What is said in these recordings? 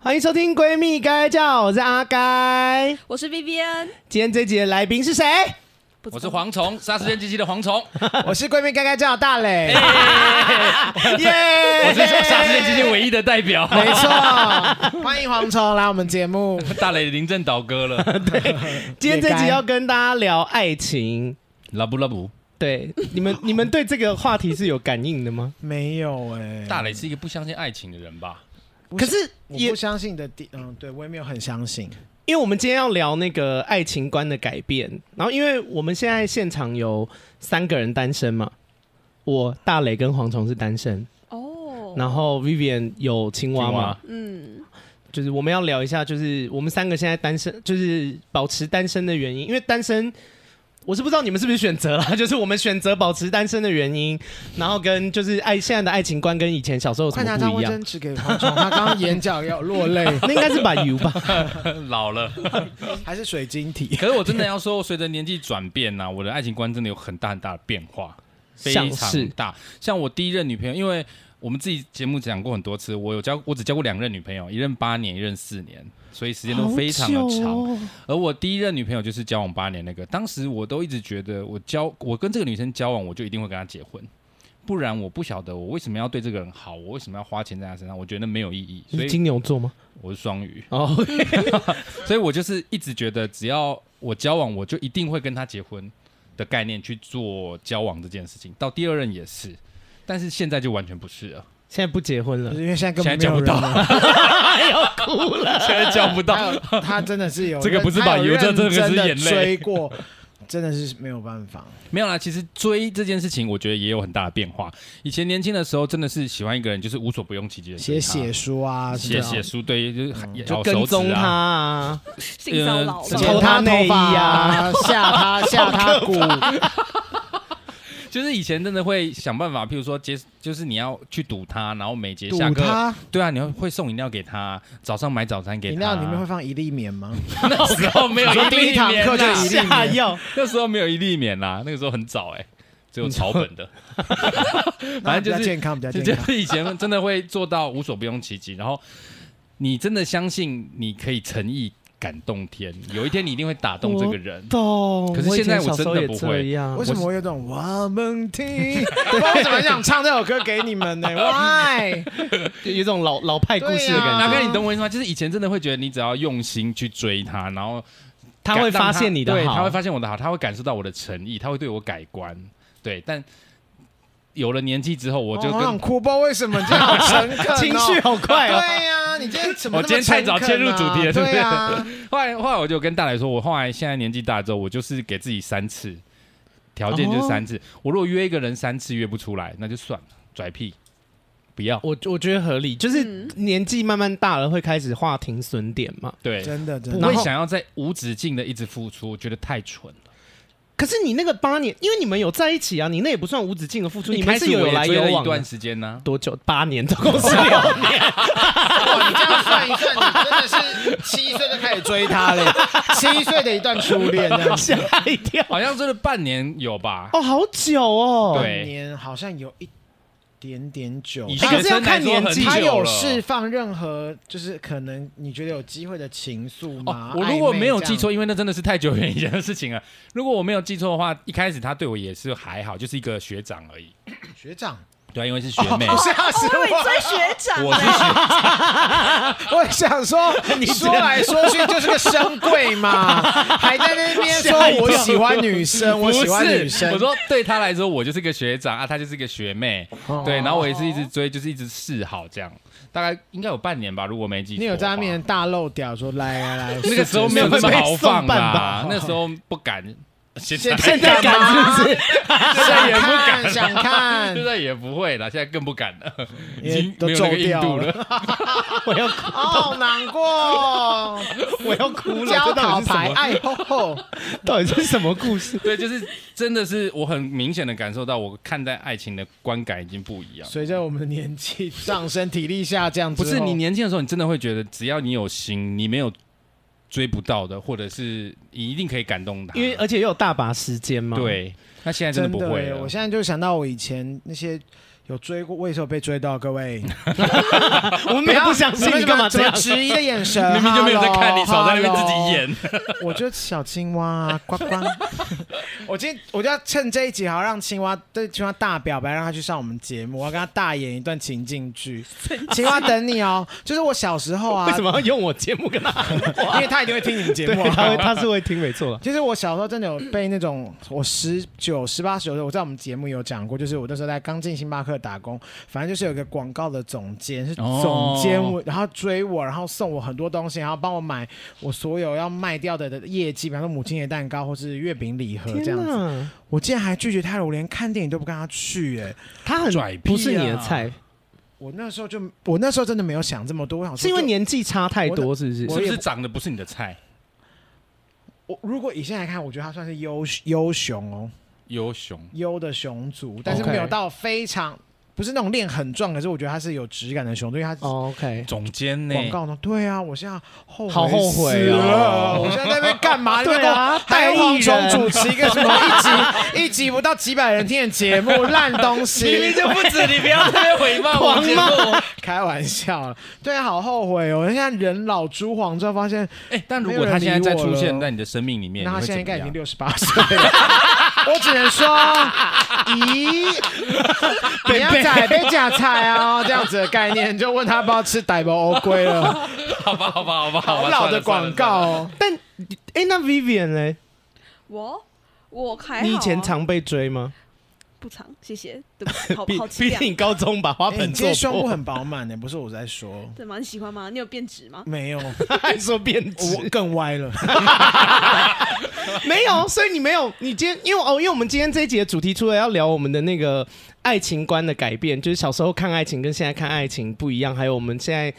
欢迎收听《闺蜜该叫》，我是阿该，我是 Vivian。今天这集的来宾是谁？我是蝗虫，杀时间机器的蝗虫。我是闺蜜该该叫大磊。耶！我是杀时间机器唯一的代表。没错，欢迎蝗虫来我们节目。大磊临阵倒戈了。对，今天这集要跟大家聊爱情。拉布拉布。对，你们你们对这个话题是有感应的吗？没有哎。大磊是一个不相信爱情的人吧？可是我不相信的点，嗯，对我也没有很相信。因为我们今天要聊那个爱情观的改变，然后因为我们现在现场有三个人单身嘛，我大磊跟蝗虫是单身哦，然后 Vivian 有青蛙嘛，嗯，就是我们要聊一下，就是我们三个现在单身，就是保持单身的原因，因为单身。我是不知道你们是不是选择了，就是我们选择保持单身的原因，然后跟就是爱现在的爱情观跟以前小时候有什么不一样？只给蝗虫，他刚刚眼角要落泪，那应该是把油吧，老了还是水晶体？可是我真的要说，随着年纪转变呐、啊，我的爱情观真的有很大很大的变化，非常大。像我第一任女朋友，因为我们自己节目讲过很多次，我有交，我只交过两任女朋友，一任八年，一任四年。所以时间都非常的长，哦、而我第一任女朋友就是交往八年那个，当时我都一直觉得，我交我跟这个女生交往，我就一定会跟她结婚，不然我不晓得我为什么要对这个人好，我为什么要花钱在她身上，我觉得没有意义。所以金牛座吗？我是双鱼哦 所以我就是一直觉得，只要我交往，我就一定会跟她结婚的概念去做交往这件事情。到第二任也是，但是现在就完全不是了。现在不结婚了，因为现在根本交不到，要哭了。现在交不到，他真的是有这个不是把油，这这个是眼泪。追过，真的是没有办法。没有啦，其实追这件事情，我觉得也有很大的变化。以前年轻的时候，真的是喜欢一个人，就是无所不用其极的写写书啊，写写书，对，就是就跟踪他啊，性骚扰，偷他内衣啊，吓他吓他骨。就是以前真的会想办法，譬如说接，就是你要去堵他，然后每节下课，对啊，你会会送饮料给他，早上买早餐给他。饮料里面会放一粒棉吗？那时候没有 一粒棉，下药。那时候没有一粒棉啦，那个时候很早哎、欸，只有草本的。反正就是健康比较健康，就是以前真的会做到无所不用其极，然后你真的相信你可以诚意。感动天，有一天你一定会打动这个人。懂，可是现在我真的不会。为什么我有种我们听？我 怎么想唱这首歌给你们呢？Why？有一种老老派故事的感觉。大哥你懂我意思吗？就是以前真的会觉得，你只要用心去追他，然后他会发现你的好，他会发现我的好，他会感受到我的诚意，他会对我改观。对，但。有了年纪之后，我就跟、哦、哭包为什么这样好 诚恳、哦，情绪好快哦。对呀、啊，你今天 怎么、啊？我今天太早切入主题了，对不对？啊、后来后来我就跟大磊说，我后来现在年纪大之后，我就是给自己三次条件，就是三次。哦、我如果约一个人三次约不出来，那就算了，拽屁，不要。我我觉得合理，就是年纪慢慢大了，会开始划停损点嘛。对，真的，真的不会想要在无止境的一直付出，我觉得太蠢了。可是你那个八年，因为你们有在一起啊，你那也不算无止境的付出，你们是有来有往一段时间呢？多久？八年，总共是六年。哇，你这样算一算，你真的是七岁就开始追他了，七岁的一段初恋，吓一跳，好像真的半年有吧？哦，好久哦，对，半年好像有一。点点久，可是要看年纪。他有释放任何就是可能你觉得有机会的情愫吗？我如果没有记错，因为那真的是太久远以前的事情了。如果我没有记错的话，一开始他对我也是还好，就是一个学长而已。学长。对，因为是学妹，吓死我！你追学长，我是学长。我想说，你说来说去就是个深柜嘛，还在那边说我喜欢女生，我喜欢女生。我说对他来说，我就是个学长啊，他就是个学妹。对，然后我也是一直追，就是一直示好这样。大概应该有半年吧，如果没记错。你有在他面前大露屌，说来来来，那个时候没有这么豪放吧？那时候不敢。现在现在敢是不是？现在也不敢想看，现在也不会了，现在更不敢了，已经没有那个硬度了。我要哭，好难过，我要哭了。交跑牌，哎吼，到底是什么故事？对，就是真的是我很明显的感受到，我看待爱情的观感已经不一样。随着我们的年纪上升，体力下降，不是你年轻的时候，你真的会觉得，只要你有心，你没有。追不到的，或者是你一定可以感动他，因为而且又有大把时间嘛。对，那现在真的不会了。我现在就想到我以前那些有追过，我也是有被追到，各位。我们没有不相信你干嘛这样？质疑的眼神，明明就没有在看你，少在那边自己演。我就小青蛙呱呱。我今天我就要趁这一集，好让青蛙对青蛙大表白，让他去上我们节目，我要跟他大演一段情境剧。青蛙等你哦，就是我小时候啊。为什么要用我节目跟他？因为他一定会听你们节目，他会他是会听没错。其实我小时候真的有被那种，我十九、十八岁的时候，我在我们节目有讲过，就是我那时候在刚进星巴克。打工，反正就是有个广告的总监是总监，我、哦、然后追我，然后送我很多东西，然后帮我买我所有要卖掉的的业绩，比方说母亲节蛋糕或是月饼礼盒这样子。我竟然还拒绝他了，我连看电影都不跟他去，哎，他很拽，不是你的菜。我那时候就，我那时候真的没有想这么多，我想是因为年纪差太多，是不是？是不是长得不是你的菜？我如果以现在来看，我觉得他算是优优雄哦，优雄优的雄族，但是没有到非常。不是那种练很壮，可是我觉得他是有质感的熊，因为他 OK 总监呢？广告呢？对啊，我现在后悔好后悔啊！我现在在那边干嘛？对啊，带黄虫主持一个什么一集一集不到几百人听的节目，烂东西，明明就不止，你不要在那边回骂我节目，开玩笑。对啊，好后悔哦！我现在人老珠黄之后发现，哎，但如果他现在再出现在你的生命里面，那他现在应该已经六十八岁了。我只能说，咦，不要再被假菜啊！这样子的概念，就问他要不要吃大包乌龟了。好吧，好吧，好吧，好吧老的广告哦。但，哎，那 Vivian 呢？我我还你以前常被追吗？不长，谢谢。对不起，好 好毕竟高中把花盆做破。胸部很饱满呢，不是我在说。对吗？你喜欢吗？你有变直吗？没有，还说变直，我更歪了。没有，所以你没有。你今天因为哦，因为我们今天这一节的主题，除了要聊我们的那个爱情观的改变，就是小时候看爱情跟现在看爱情不一样，还有我们现在。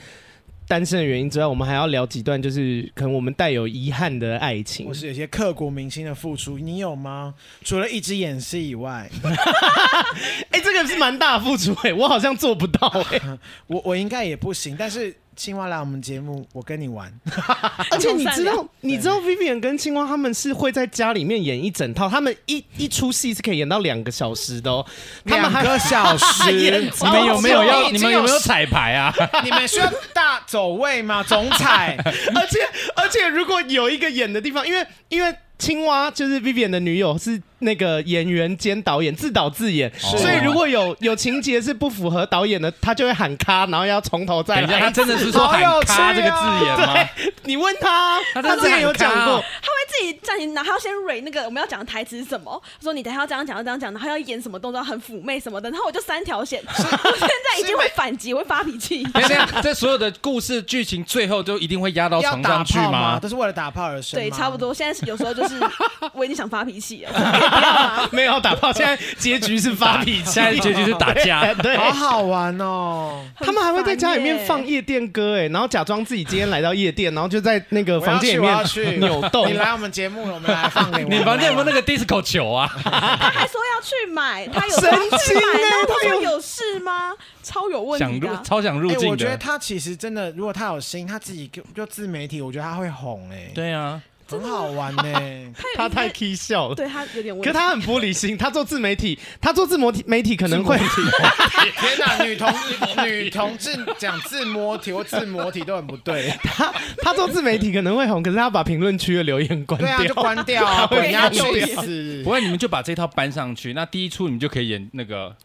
单身的原因之外，我们还要聊几段，就是可能我们带有遗憾的爱情，或是有些刻骨铭心的付出，你有吗？除了一直演戏以外，哎、欸，这个是蛮大的付出哎、欸，我好像做不到哎、欸，我我应该也不行，但是。青蛙来我们节目，我跟你玩。而且你知道，你知道 Vivian 跟青蛙他们是会在家里面演一整套，他们一一出戏是可以演到两个小时的哦。两个小时，你们有没有要？你们有没有彩排啊？你们需要大走位吗？总彩。而且而且，如果有一个演的地方，因为因为青蛙就是 Vivian 的女友是。那个演员兼导演自导自演，所以如果有有情节是不符合导演的，他就会喊卡，然后要从头再来。等一下，他真的是说喊卡这个字眼吗？你问他，他之前有讲过，他会自己暂停，然后他要先 read 那个我们要讲的台词是什么，说你等下要这样讲，要这样讲，然后要演什么动作，很妩媚什么的，然后我就三条线，我现在一定会反击，会发脾气。等下，这所有的故事剧情最后都一定会压到床上去吗？吗？都是为了打炮而生。对，差不多。现在有时候就是 我已经想发脾气了。没有打炮，现在结局是发脾气，现在结局是打架，对，好好玩哦。他们还会在家里面放夜店歌，哎，然后假装自己今天来到夜店，然后就在那个房间里面扭动。你来我们节目，我们来放给你。房间有没有那个 disco 球啊？他还说要去买，他有神经哎，他有有事吗？超有问题，想入超想入境。我觉得他其实真的，如果他有心，他自己就就自媒体，我觉得他会红哎。对啊。很好玩呢，他太 k 笑了，对他有点问题。可他很玻璃心，他做自媒体，他做自媒体媒体可能会。天哪，女同志女同志讲自摸体或自摸体都很不对。他他做自媒体可能会红，可是他把评论区的留言关掉，对啊就关掉啊，滚下去。不会，你们就把这套搬上去，那第一出你们就可以演那个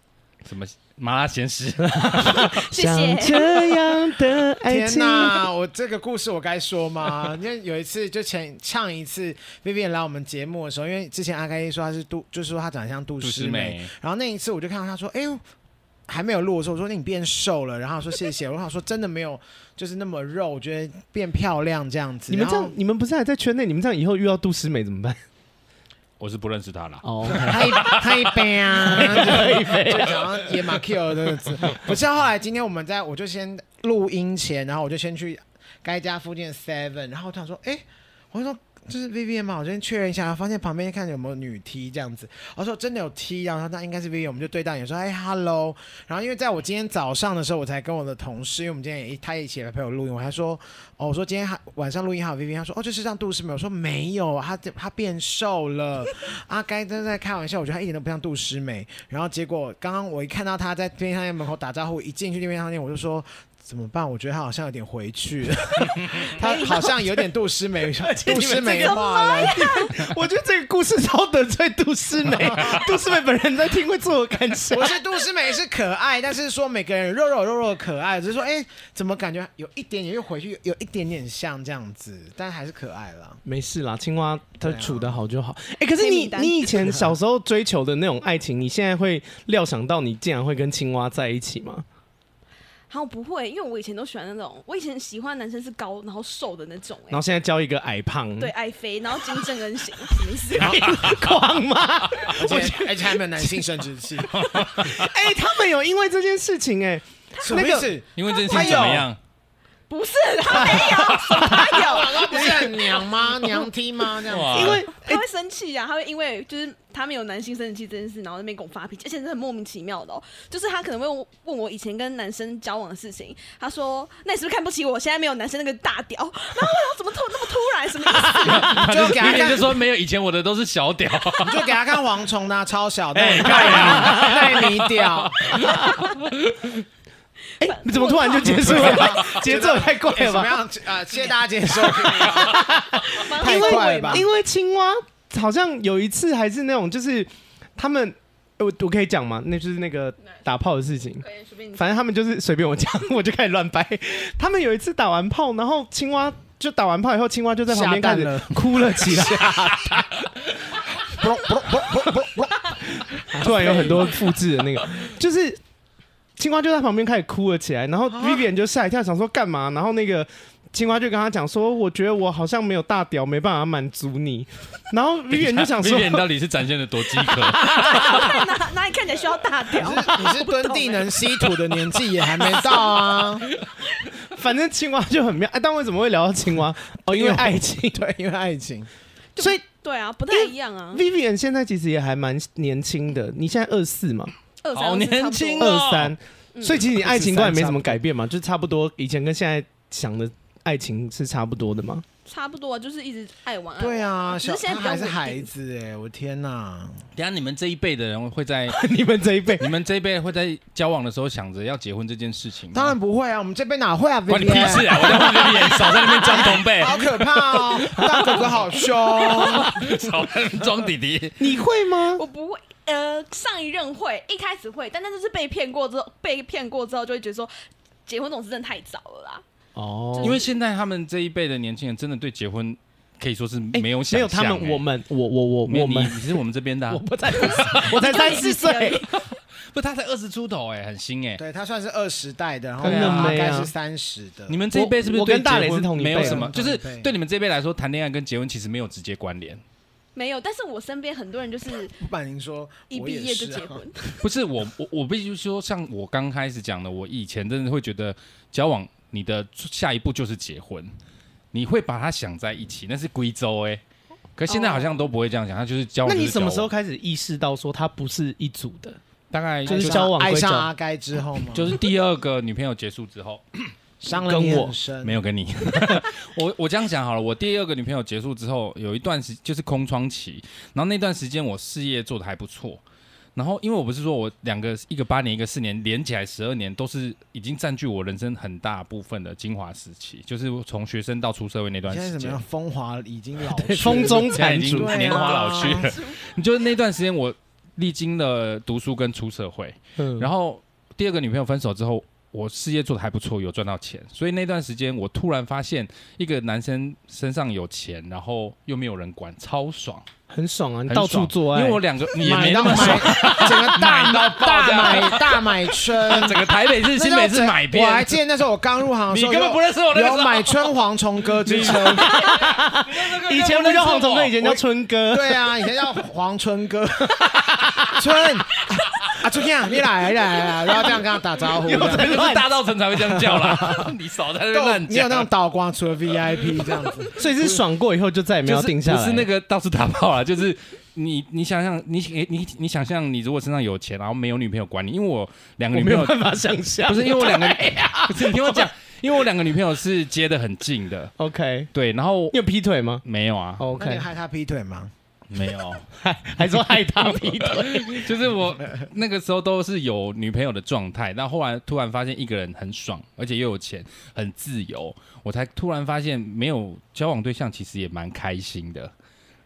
什么。麻辣鲜师，谢谢。这样的爱情，天哪！我这个故事我该说吗？因为有一次就前唱一次，Vivian 来我们节目的时候，因为之前阿开说他是杜，就是说他长得像杜诗美，然后那一次我就看到他说：“哎呦，还没有录的时候，我说你变瘦了。”然后说谢谢，我想说真的没有，就是那么肉，我觉得变漂亮这样子。你们这样，你们不是还在圈内？你们这样以后遇到杜诗美怎么办？我是不认识他了。哦，太太悲啊，太悲，就讲野马 Q 这个字。不是，后来今天我们在，我就先录音前，然后我就先去该家附近的 Seven，然后他说，哎，我就说就是 Vivian 嘛，我先确认一下，然后发现旁边看有没有女 T 这样子。我说真的有 T，然后那应该是 V V，我们就对到眼说哎 Hello。然后因为在我今天早上的时候，我才跟我的同事，因为我们今天也他也一起来陪我录音，我还说哦，我说今天还晚上录音还有 V V，他说哦，就是像杜诗美，我说没有，他他变瘦了。阿该真在开玩笑，我觉得他一点都不像杜诗美。然后结果刚刚我一看到他在便利商店门口打招呼，一进去便利商店我就说。怎么办？我觉得他好像有点回去了，他好像有点杜诗美，杜诗美化了。我觉得这个故事超得罪杜诗美，杜诗美本人在听会自我感想？不是杜诗美是可爱，但是说每个人肉肉肉肉的可爱，只是说哎，怎么感觉有一点点又回去，有一点点像这样子，但还是可爱了。没事啦，青蛙它处得好就好。哎、啊，可是你你以前小时候追求的那种爱情，你现在会料想到你竟然会跟青蛙在一起吗？然后不会，因为我以前都喜欢那种，我以前喜欢男生是高然后瘦的那种，然后现在交一个矮胖，对，矮肥，然后金正恩型，什么意思？狂吗？而且而且还没有男性生殖器。哎、欸，他们有因为这件事情、欸，哎，什么意思？因为这件事情怎么样？不是，他没有，娘吗？娘踢吗？这样子，因为他会生气啊，他会因为就是他没有男性生殖器这件事，然后那边跟我发脾气，而且是很莫名其妙的哦。就是他可能会问我以前跟男生交往的事情，他说：“那你是不是看不起我？现在没有男生那个大屌？”然后我怎么突那么突然？什么意思？就给他看，就说没有以前我的都是小屌，你就给他看蝗虫啊超小的，哎，奈米 屌。哎，你怎么突然就结束了？节奏太快了吧？怎么样？啊，谢谢大家接受。太快了吧？因为青蛙好像有一次还是那种，就是他们，我我可以讲吗？那就是那个打炮的事情。反正他们就是随便我讲，我就开始乱掰。他们有一次打完炮，然后青蛙就打完炮以后，青蛙就在旁边开始哭了起来。突然有很多复制的那个，就是。青蛙就在旁边开始哭了起来，然后 Vivian 就吓一跳，想说干嘛？然后那个青蛙就跟他讲说：“我觉得我好像没有大屌，没办法满足你。”然后 Vivian 就想说：“Vivian 到底是展现的多饥渴？哪哪里看起来需要大屌？你是蹲地能吸土的年纪也还没到啊。反正青蛙就很妙。哎，但为什么会聊到青蛙？哦，因为爱情，对，因为爱情。所以对啊，不太一样啊。Vivian 现在其实也还蛮年轻的。你现在二四嘛？好年轻，二三，所以其实你爱情观也没什么改变嘛，就差不多，以前跟现在想的爱情是差不多的吗？差不多，就是一直爱玩。对啊，现在还是孩子哎，我天哪！等下你们这一辈的人会在 你们这一辈，你们这一辈会在交往的时候想着要结婚这件事情？当然不会啊，我们这辈哪会啊？关你屁事啊！我在旁边少在那边装同辈，好可怕哦！大哥哥好凶，少在那边装弟弟，你会吗？我不会。呃，上一任会，一开始会，但那就是被骗过之后，被骗过之后就会觉得说，结婚总是真的太早了啦。哦，就是、因为现在他们这一辈的年轻人真的对结婚可以说是没有想。没有他们，我们，我我我我们，你是我们这边的、啊，我不在，我才三十岁，不，他才二十出头、欸，哎，很新哎、欸。对他算是二十代的，然后大概是三十的。你们这一辈是不是对结婚没有什么？就是对你们这一辈来说，谈恋爱跟结婚其实没有直接关联。没有，但是我身边很多人就是 不瞒您说，一毕业就结婚。不是我，我我必须说，像我刚开始讲的，我以前真的会觉得交往，你的下一步就是结婚，你会把它想在一起，那是贵州哎。可现在好像都不会这样讲，他就是交往。那你什么时候开始意识到说他不是一组的？大概就是交往爱上阿该之后吗？就是第二个女朋友结束之后。跟我没有跟你，我我这样讲好了。我第二个女朋友结束之后，有一段时就是空窗期，然后那段时间我事业做得还不错。然后因为我不是说我两个一个八年一个四年连起来十二年，都是已经占据我人生很大部分的精华时期，就是从学生到出社会那段时间。现在怎么样？风华已经老去，风中残烛，年华老去了。你就是那段时间，我历经了读书跟出社会，然后第二个女朋友分手之后。我事业做得还不错，有赚到钱，所以那段时间我突然发现一个男生身上有钱，然后又没有人管，超爽，很爽啊！你到处做爱，因为我两个你也没那么爽，整个大到大买大买春，整个台北市、新北市买遍。我还记得那时候我刚入行的时候，你根本不认识我，有买春蝗虫哥之称。以前不叫蝗虫哥，以前叫春哥。对啊，以前叫黄春哥，春。啊，春天啊，你来，你来，来，然后这样跟他打招呼。大稻城才会这样叫啦。你少在那乱讲。你有那种倒光除了 VIP 这样子，所以是爽过以后就再也没有定下来。不是那个到处打炮了，就是你你想象你你你想象你如果身上有钱，然后没有女朋友管你，因为我两个女朋友没有办法想象，不是因为我两个，不是你听我讲，因为我两个女朋友是接的很近的。OK，对，然后你有劈腿吗？没有啊。OK，你害他劈腿吗？没有，还还说害他劈腿，就是我那个时候都是有女朋友的状态，但后来突然发现一个人很爽，而且又有钱，很自由，我才突然发现没有交往对象其实也蛮开心的，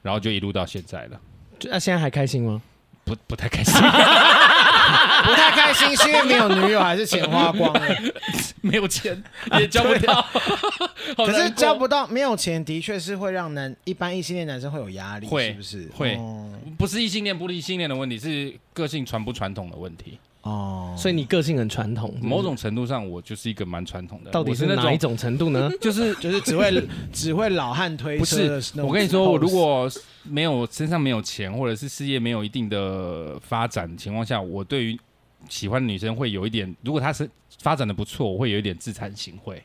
然后就一路到现在了。那、啊、现在还开心吗？不，不太开心，不太开心，是因为没有女友，还是钱花光了？没有钱也交不到，可是交不到，没有钱的确是会让男一般异性恋男生会有压力，会是不是？会，哦、不是异性恋不异性恋的问题，是个性传不传统的问题。哦，所以你个性很传统，某种程度上我就是一个蛮传统的。到底是哪一种程度呢？就是 就是只会 只会老汉推车。不是，我跟你说，我如果没有身上没有钱，或者是事业没有一定的发展情况下，我对于喜欢的女生会有一点，如果她是发展的不错，我会有一点自惭形秽。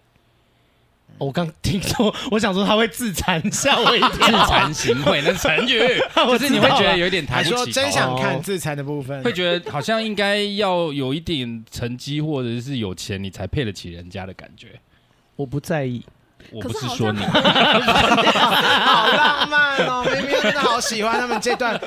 我刚听说，我想说他会自残，吓我一跳。自惭形秽那成语，就是你会觉得有一点抬不起头。说真想看自残的部分，会觉得好像应该要有一点成绩或者是有钱，你才配得起人家的感觉。我不在意，我不是说你。好浪漫哦，明明真的好喜欢他们这段，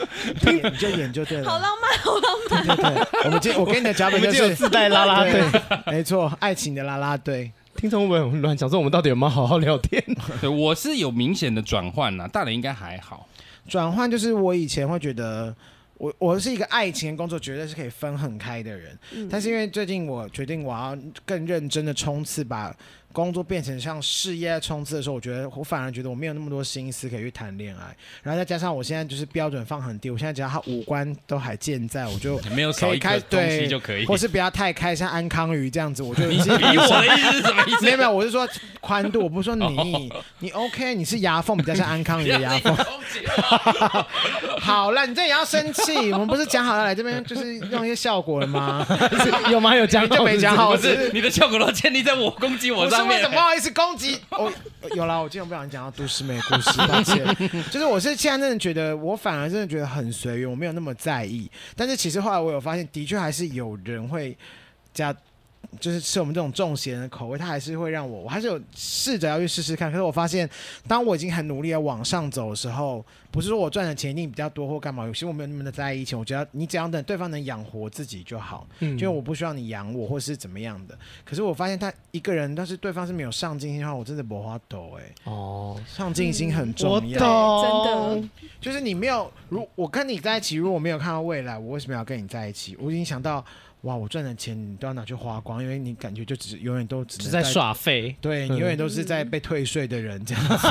你就演就对了。好浪漫，好浪漫。对对，我们今我给你的脚本就是自带拉拉队，没错，爱情的拉拉队。听众会不会很乱？想说我们到底有没有好好聊天？对，我是有明显的转换呐，大人应该还好。转换就是我以前会觉得我，我我是一个爱情工作绝对是可以分很开的人，嗯、但是因为最近我决定我要更认真的冲刺吧。工作变成像事业在冲刺的时候，我觉得我反而觉得我没有那么多心思可以去谈恋爱，然后再加上我现在就是标准放很低，我现在只要他五官都还健在，我就 没有少一颗东西就可以，或是不要太开，像安康鱼这样子，我就 你比我的意思是什么意思？没有没有，我是说宽度，我不是说你，你 OK，你是牙缝比较像安康鱼的 牙缝。好了，你这也要生气？我们不是讲好了来这边就是用一些效果了吗？有吗？有讲就没讲好，不是你的效果都建立在我攻击我上。为什么不好意思攻击 我？有了，我今天不小心讲到都市妹故事，抱歉。就是我是现在真的觉得，我反而真的觉得很随缘，我没有那么在意。但是其实后来我有发现，的确还是有人会加。就是吃我们这种重咸的口味，它还是会让我，我还是有试着要去试试看。可是我发现，当我已经很努力的往上走的时候，不是说我赚的钱一定比较多或干嘛，有些我没有那么的在意钱。我觉得你只要等对方能养活自己就好，嗯，就我不需要你养我或是怎么样的。可是我发现他一个人，但是对方是没有上进心的话，我真的不花抖哎。哦，上进心很重要，嗯、真的。就是你没有，如我跟你在一起，如果没有看到未来，我为什么要跟你在一起？我已经想到。哇！我赚的钱你都要拿去花光，因为你感觉就只永远都只是在耍废，对你永远都是在被退税的人这样 子，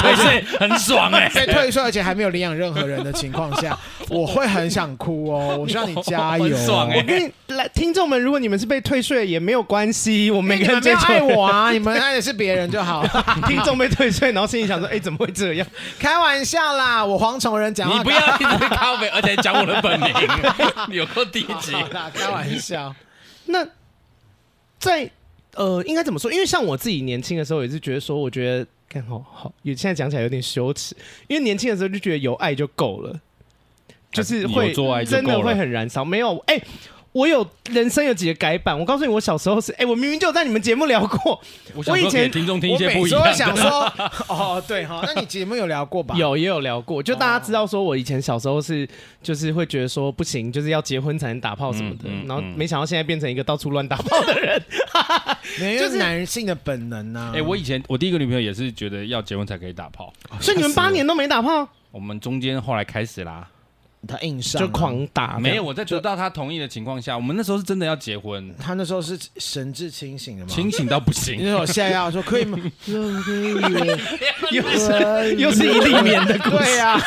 退税 很爽哎！在退税而且还没有领养任何人的情况下，我会很想哭哦。我希望你加油，爽哎！我跟你来，听众们，如果你们是被退税也没有关系，我们每个人都爱我啊，你们爱的是别人就好。听众被退税，然后心里想说，哎，怎么会这样？开玩笑啦，我蝗虫人讲话，你不要一直咖啡，而且讲我的本名，有够低级，开玩笑。那在呃，应该怎么说？因为像我自己年轻的时候，也是觉得说，我觉得看好好，也现在讲起来有点羞耻，因为年轻的时候就觉得有爱就够了，就是会真的会很燃烧。没有哎。欸我有人生有几个改版，我告诉你，我小时候是哎、欸，我明明就在你们节目聊过。我以前听众听一些不一样的。我想说，哦，对哈，那你节目有聊过吧？有，也有聊过。就大家知道说，我以前小时候是就是会觉得说不行，就是要结婚才能打炮什么的。嗯嗯、然后没想到现在变成一个到处乱打炮的人，就是男性的本能呐、啊。哎、欸，我以前我第一个女朋友也是觉得要结婚才可以打炮，所以你们八年都没打炮？我们中间后来开始啦。他硬上就狂打，没有我在得到他同意的情况下，我们那时候是真的要结婚。他那时候是神志清醒的吗？清醒到不行。那时候现在要说可以吗？又是又是一粒棉的故事。对呀，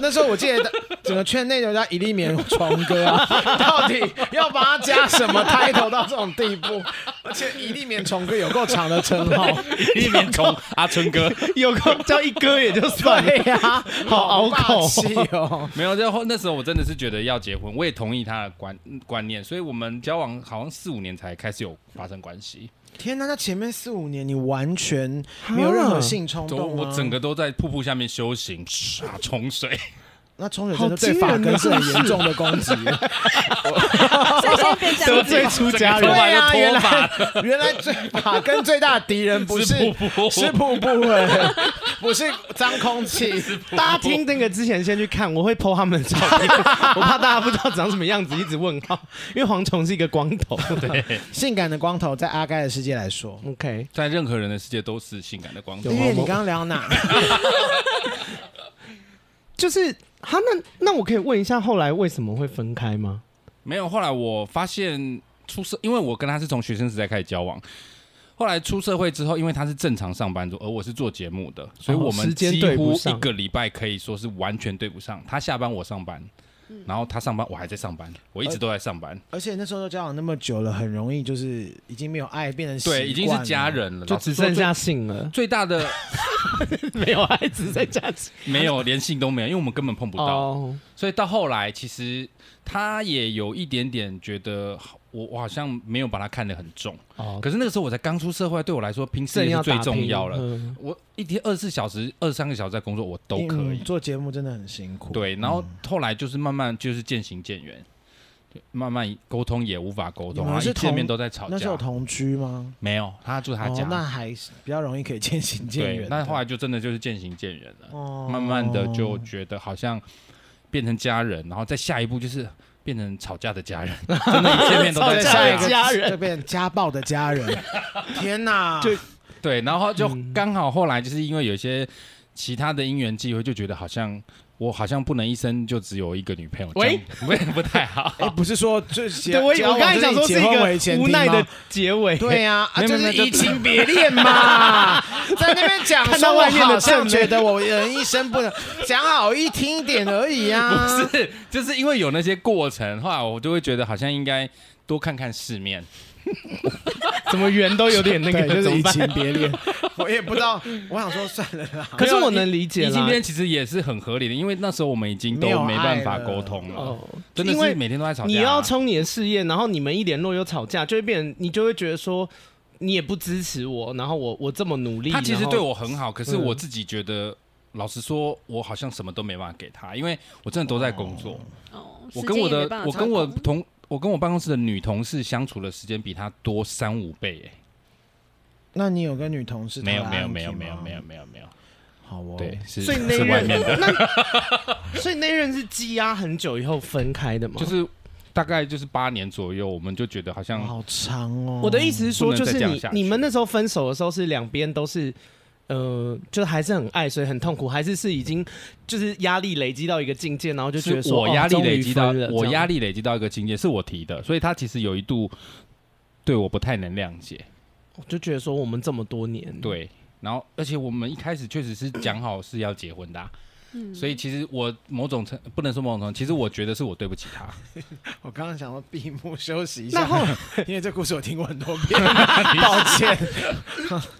那时候我记得整个圈内都叫一粒棉虫哥啊，到底要把他加什么 title 到这种地步？而且一粒棉虫哥有够长的称号，一粒棉虫阿春哥有够叫一哥也就算了呀，好拗口气哦。没有，然后那时候我真的是觉得要结婚，我也同意他的观观念，所以我们交往好像四五年才开始有发生关系。天哪，那前面四五年你完全没有任何性冲动，我整个都在瀑布下面修行，啊，冲水。那冲水真的对发根是很严重的攻击，得罪出家人。对啊，原来原来最发根最大的敌人不是是瀑布，是瀑布，不是脏空气。大家听那个之前先去看，我会 po 他们的照片，我怕大家不知道长什么样子，一直问号。因为蝗虫是一个光头，对，性感的光头，在阿该的世界来说，OK，在任何人的世界都是性感的光头。因为你刚刚聊哪？就是。他那那我可以问一下，后来为什么会分开吗？没有，后来我发现出社，因为我跟他是从学生时代开始交往，后来出社会之后，因为他是正常上班族，而我是做节目的，所以我们几乎一个礼拜可以说是完全对不上。他下班我上班。然后他上班，我还在上班，我一直都在上班。而且那时候都交往那么久了，很容易就是已经没有爱，变成对，已经是家人了，就只剩下性了。最大的 没有爱，只剩下性，没有连性都没有，因为我们根本碰不到。Oh. 所以到后来，其实他也有一点点觉得。我我好像没有把它看得很重，哦，可是那个时候我才刚出社会，对我来说拼事业是最重要了。嗯、我一天二十四小时、二十三个小时在工作，我都可以。嗯、做节目真的很辛苦。对，然后后来就是慢慢就是渐行渐远，慢慢沟通也无法沟通，然后一见面都在吵架。那时候有同居吗？没有，他住他家，哦，那还是比较容易可以渐行渐远。那后来就真的就是渐行渐远了，哦，慢慢的就觉得好像变成家人，然后再下一步就是。变成吵架的家人，真的，一见面都 在下一个家人，就变成家暴的家人。天哪！就对，然后就刚好后来就是因为有一些其他的因缘际会，就觉得好像。我好像不能一生就只有一个女朋友，喂，不 不太好。哎，不是说就对，我我刚才想说是一个无奈的结尾。对呀，就是移情别恋嘛，在那边讲说外面的正觉得我人一生不能讲好一听点而已啊。不是，就是因为有那些过程，后来我就会觉得好像应该多看看世面。怎么圆都有点那个，就是移情别恋。我也不知道，我想说算了啦。可是我能理解，移情别恋其实也是很合理的，因为那时候我们已经都没办法沟通了。哦，真的是每天都在吵架。你要冲你的事业，然后你们一联络又吵架，就会变你就会觉得说你也不支持我，然后我我这么努力，他其实对我很好，可是我自己觉得，老实说，我好像什么都没办法给他，因为我真的都在工作。哦，我跟我的我跟我同。我跟我办公室的女同事相处的时间比她多三五倍哎，那你有跟女同事没有没有没有没有没有没有没有，好哦，对，是所以那是外面的，所以那任是积压很久以后分开的吗？就是大概就是八年左右，我们就觉得好像好长哦。我的意思是说，就是你你们那时候分手的时候是两边都是。呃，就还是很爱，所以很痛苦，还是是已经就是压力累积到一个境界，然后就觉得说我压力累积到我压力累积到一个境界，是我提的，所以他其实有一度对我不太能谅解，我就觉得说我们这么多年，对，然后而且我们一开始确实是讲好是要结婚的啊。所以其实我某种程不能说某种程度，其实我觉得是我对不起他。我刚刚想说闭幕休息一下，因为这故事我听过很多遍，抱歉。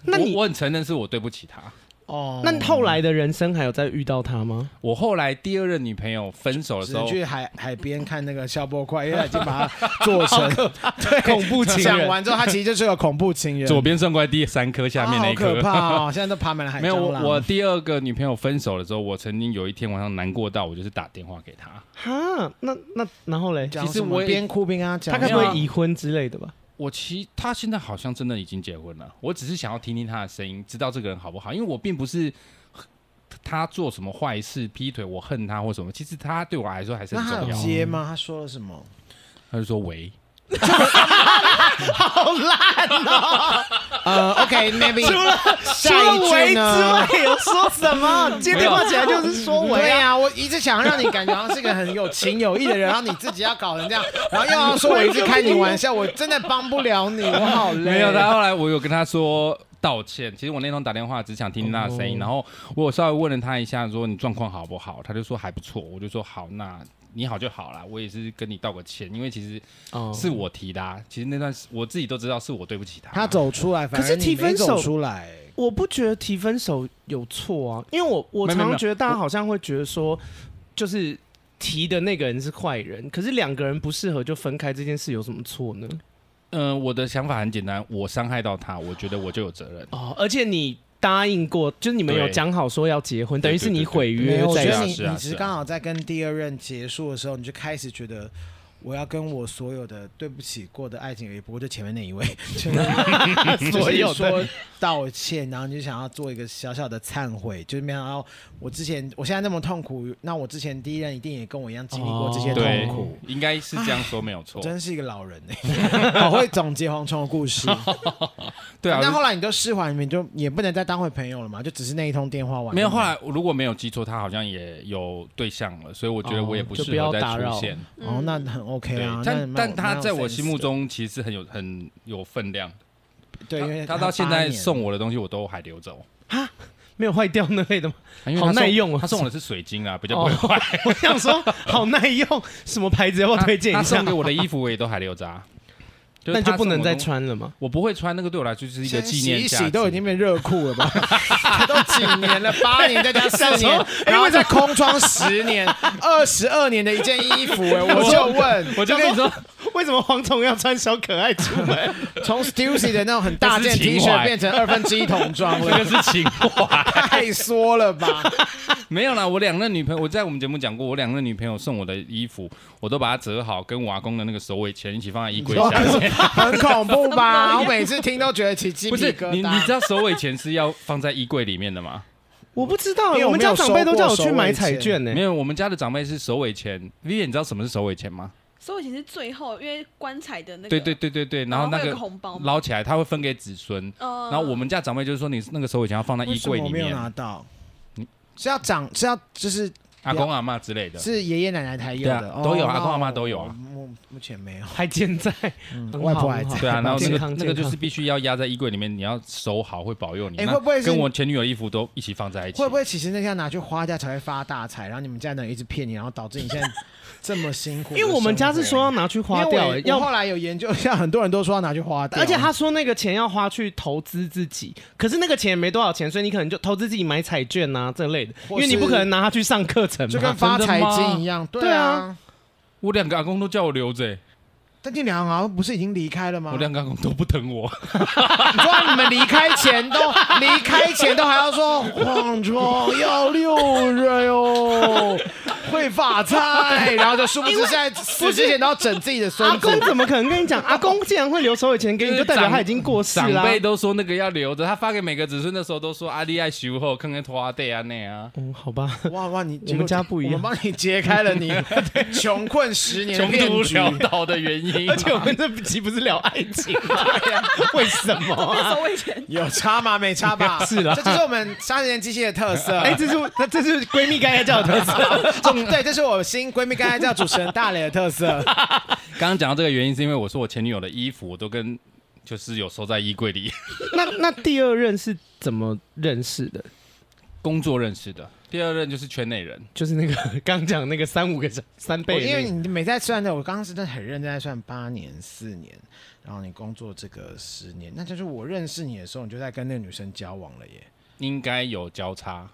那你我，我很承认是我对不起他。哦，那后来的人生还有再遇到他吗？我后来第二任女朋友分手的时候，去海海边看那个消波块，因为他已经把它做成 对恐怖情人。讲完之后，他其实就是个恐怖情人。左边算过来第三颗，下面那颗、哦、可怕哦！现在都爬满了海。没有我，我第二个女朋友分手的时候，我曾经有一天晚上难过到，我就是打电话给他。哈，那那然后嘞？其实我边哭边跟他讲，他该不会已婚之类的吧？我其他现在好像真的已经结婚了。我只是想要听听他的声音，知道这个人好不好？因为我并不是。他做什么坏事，劈腿，我恨他或什么？其实他对我来说还是很重要。接吗？他说了什么？他就说喂，好烂哦。除了除了喂之外，有说什么？接电话起来就是说喂啊！我一直想让你感觉好像是一个很有情有义的人，然后你自己要搞成这样，然后又要说我一直开你玩笑，我真的帮不了你，我好累。没有，他后来我有跟他说。道歉。其实我那通打电话只想听听他的声音，然后我稍微问了他一下，说你状况好不好？他就说还不错。我就说好，那你好就好啦。我也是跟你道个歉，因为其实是我提的啊。其实那段我自己都知道是我对不起他。他走出来，反正你没走出来。我不觉得提分手有错啊，因为我我常常觉得大家好像会觉得说，就是提的那个人是坏人，可是两个人不适合就分开，这件事有什么错呢？嗯、呃，我的想法很简单，我伤害到他，我觉得我就有责任。哦，而且你答应过，就是你们有讲好说要结婚，等于是你毁约在。我觉得你你只是刚好在跟第二任结束的时候，你就开始觉得。我要跟我所有的对不起过的爱情，也不过就前面那一位，所有说道歉，然后你就想要做一个小小的忏悔，就是没想到我之前，我现在那么痛苦，那我之前第一任一定也跟我一样经历过这些痛苦，应该是这样说没有错，真是一个老人哎，好 会总结蝗虫的故事，对啊，那后来你就释怀，你们就也不能再当回朋友了嘛，就只是那一通电话完，没有，后来如果没有记错，他好像也有对象了，所以我觉得我也不适合再出现，哦，那很。OK 啊，但但他在我心目中其实很有很有分量。对，因为他到现在送我的东西我都还留着。哈，没有坏掉那类的吗？好耐用哦。他送我的是水晶啊，比较不会坏。我想说，好耐用，什么牌子要不要推荐一下？他送给我的衣服我也都还留着。那就不能再穿了吗？我不会穿，那个对我来说就是一个纪念。洗洗都已经变热裤了吧？都几年了，八年再加四年，因为在空窗十年，二十二年的一件衣服，哎，我就问，我就跟你说，为什么蝗虫要穿小可爱出门？从 Stussy 的那种很大件 T 恤变成二分之一童装了，这个是情怀，太说了吧？没有啦，我两任女朋友，我在我们节目讲过，我两任女朋友送我的衣服，我都把它折好，跟我阿公的那个首尾钱一起放在衣柜下面。很恐怖吧？我每次听都觉得起鸡皮疙瘩。不是你，你知道首尾钱是要放在衣柜里面的吗？我不知道，我们家长辈都叫我去买彩券呢。没有，我们家的长辈是首尾钱。Vivian，你知道什么是首尾钱吗？首尾钱是最后，因为棺材的那个。对对对对对，然后那个红包捞起来，他会分给子孙。然后我们家长辈就是说，你那个首尾前要放在衣柜里面。没有拿到。你是要长是要就是。阿公阿妈之类的，是爷爷奶奶才有的，都有阿公阿妈都有啊。目目前没有，还健在，外婆还在。对啊，然后那个那个就是必须要压在衣柜里面，你要收好，会保佑你。哎，会不会跟我前女友衣服都一起放在一起？会不会其实那天拿去花掉才会发大财？然后你们家人一直骗你，然后导致你现在这么辛苦？因为我们家是说要拿去花掉，要后来有研究，一下很多人都说要拿去花掉，而且他说那个钱要花去投资自己，可是那个钱也没多少钱，所以你可能就投资自己买彩券啊这类的，因为你不可能拿它去上课程，就跟发财。财经一样，对啊，我两个阿公都叫我留着，但你两个阿公不是已经离开了吗？我两个阿公都不疼我，你说你们离开前都离开前都还要说黄虫要留着哟。会发财，然后就殊不知现在死之前都要整自己的孙子。阿公怎么可能跟你讲？阿公竟然会留所有钱给你，就代表他已经过世了。长辈都说那个要留着，他发给每个子孙的时候都说阿弟爱修后，看看拖阿弟啊那啊。嗯，好吧。哇哇，你我们家不一样，我帮你揭开了你 穷困十年、穷途潦倒的原因。而且我们这集不是聊爱情吗？为什么？有差吗？没差吧？是了，这就是我们杀时间机器的特色。哎，这是那这是闺蜜该该叫的特色。对，这是我新闺蜜，刚才叫主持人大雷的特色。刚刚讲到这个原因，是因为我说我前女友的衣服我都跟就是有收在衣柜里。那那第二任是怎么认识的？工作认识的。第二任就是圈内人，就是那个 刚讲那个三五个三倍。因为你每在算的，我刚刚是真的很认真在算八年四年，然后你工作这个十年，那就是我认识你的时候，你就在跟那个女生交往了耶。应该有交叉。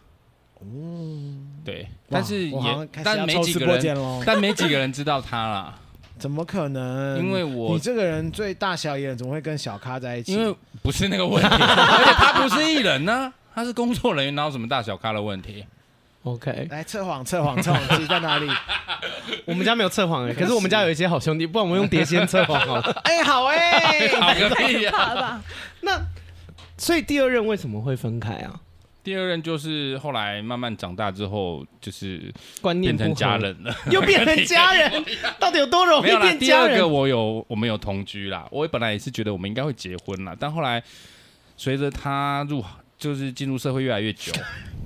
嗯，对，但是也但没几个人，但没几个人知道他啦。怎么可能？因为我你这个人最大小眼，怎么会跟小咖在一起？因为不是那个问题，而且他不是艺人呢，他是工作人员，哪有什么大小咖的问题？OK，来测谎，测谎，测谎机在哪里？我们家没有测谎哎，可是我们家有一些好兄弟，不然我们用碟仙测谎好了。哎，好哎，好个屁呀！那所以第二任为什么会分开啊？第二任就是后来慢慢长大之后，就是观念变成家人了，又变成家人，到底有多容易变家人？第二个我有我们有同居啦，我本来也是觉得我们应该会结婚啦，但后来随着他入就是进入社会越来越久，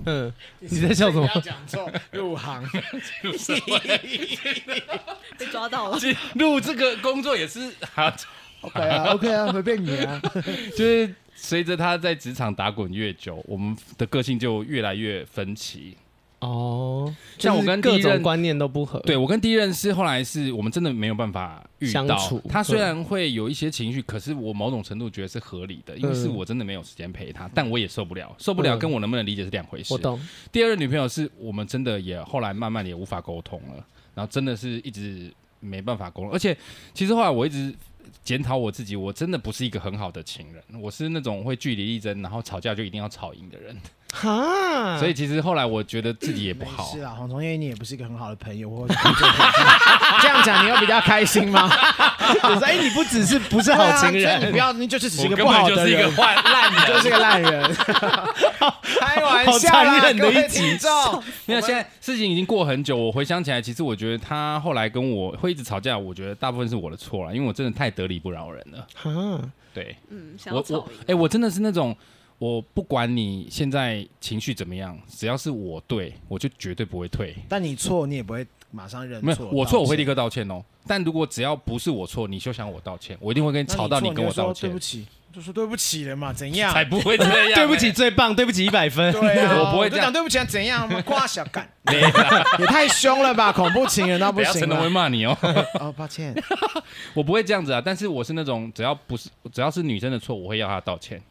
嗯，你在笑什么？讲错，入行入社会被抓到了，入这个工作也是好，OK 啊，OK 啊，随便你啊，就是。随着他在职场打滚越久，我们的个性就越来越分歧。哦，像我跟第一任观念都不合。对，我跟第一任是后来是我们真的没有办法遇到。相处。他虽然会有一些情绪，可是我某种程度觉得是合理的，因为是我真的没有时间陪他，但我也受不了，受不了跟我能不能理解是两回事。我懂。第二任女朋友是我们真的也后来慢慢也无法沟通了。然后真的是一直没办法沟通，而且其实后来我一直检讨我自己，我真的不是一个很好的情人，我是那种会据理力争，然后吵架就一定要吵赢的人。哈，所以其实后来我觉得自己也不好。是啊，黄从业你也不是一个很好的朋友，或者 这样讲，你有比较开心吗？哎，你不只是不是好情人，你不要，你就是只是一个不好的人，烂，你就是个烂人。开玩笑啦，的一集。没有，现在事情已经过很久，我回想起来，其实我觉得他后来跟我会一直吵架，我觉得大部分是我的错了，因为我真的太得理不饶人了。哈，对，嗯，我我哎，我真的是那种。我不管你现在情绪怎么样，只要是我对，我就绝对不会退。但你错，你也不会马上认错。没有，我错我会立刻道歉哦。但如果只要不是我错，你休想我道歉，我一定会跟你吵到你跟我道歉。对不起，就说对不起了嘛，怎样？才不会这样。对不起最棒，对不起一百分。对啊，我不会这样。讲对不起怎样？夸小干，也太凶了吧！恐怖情人那不行。真的会骂你哦。哦，抱歉，我不会这样子啊。但是我是那种只要不是只要是女生的错，我会要她道歉。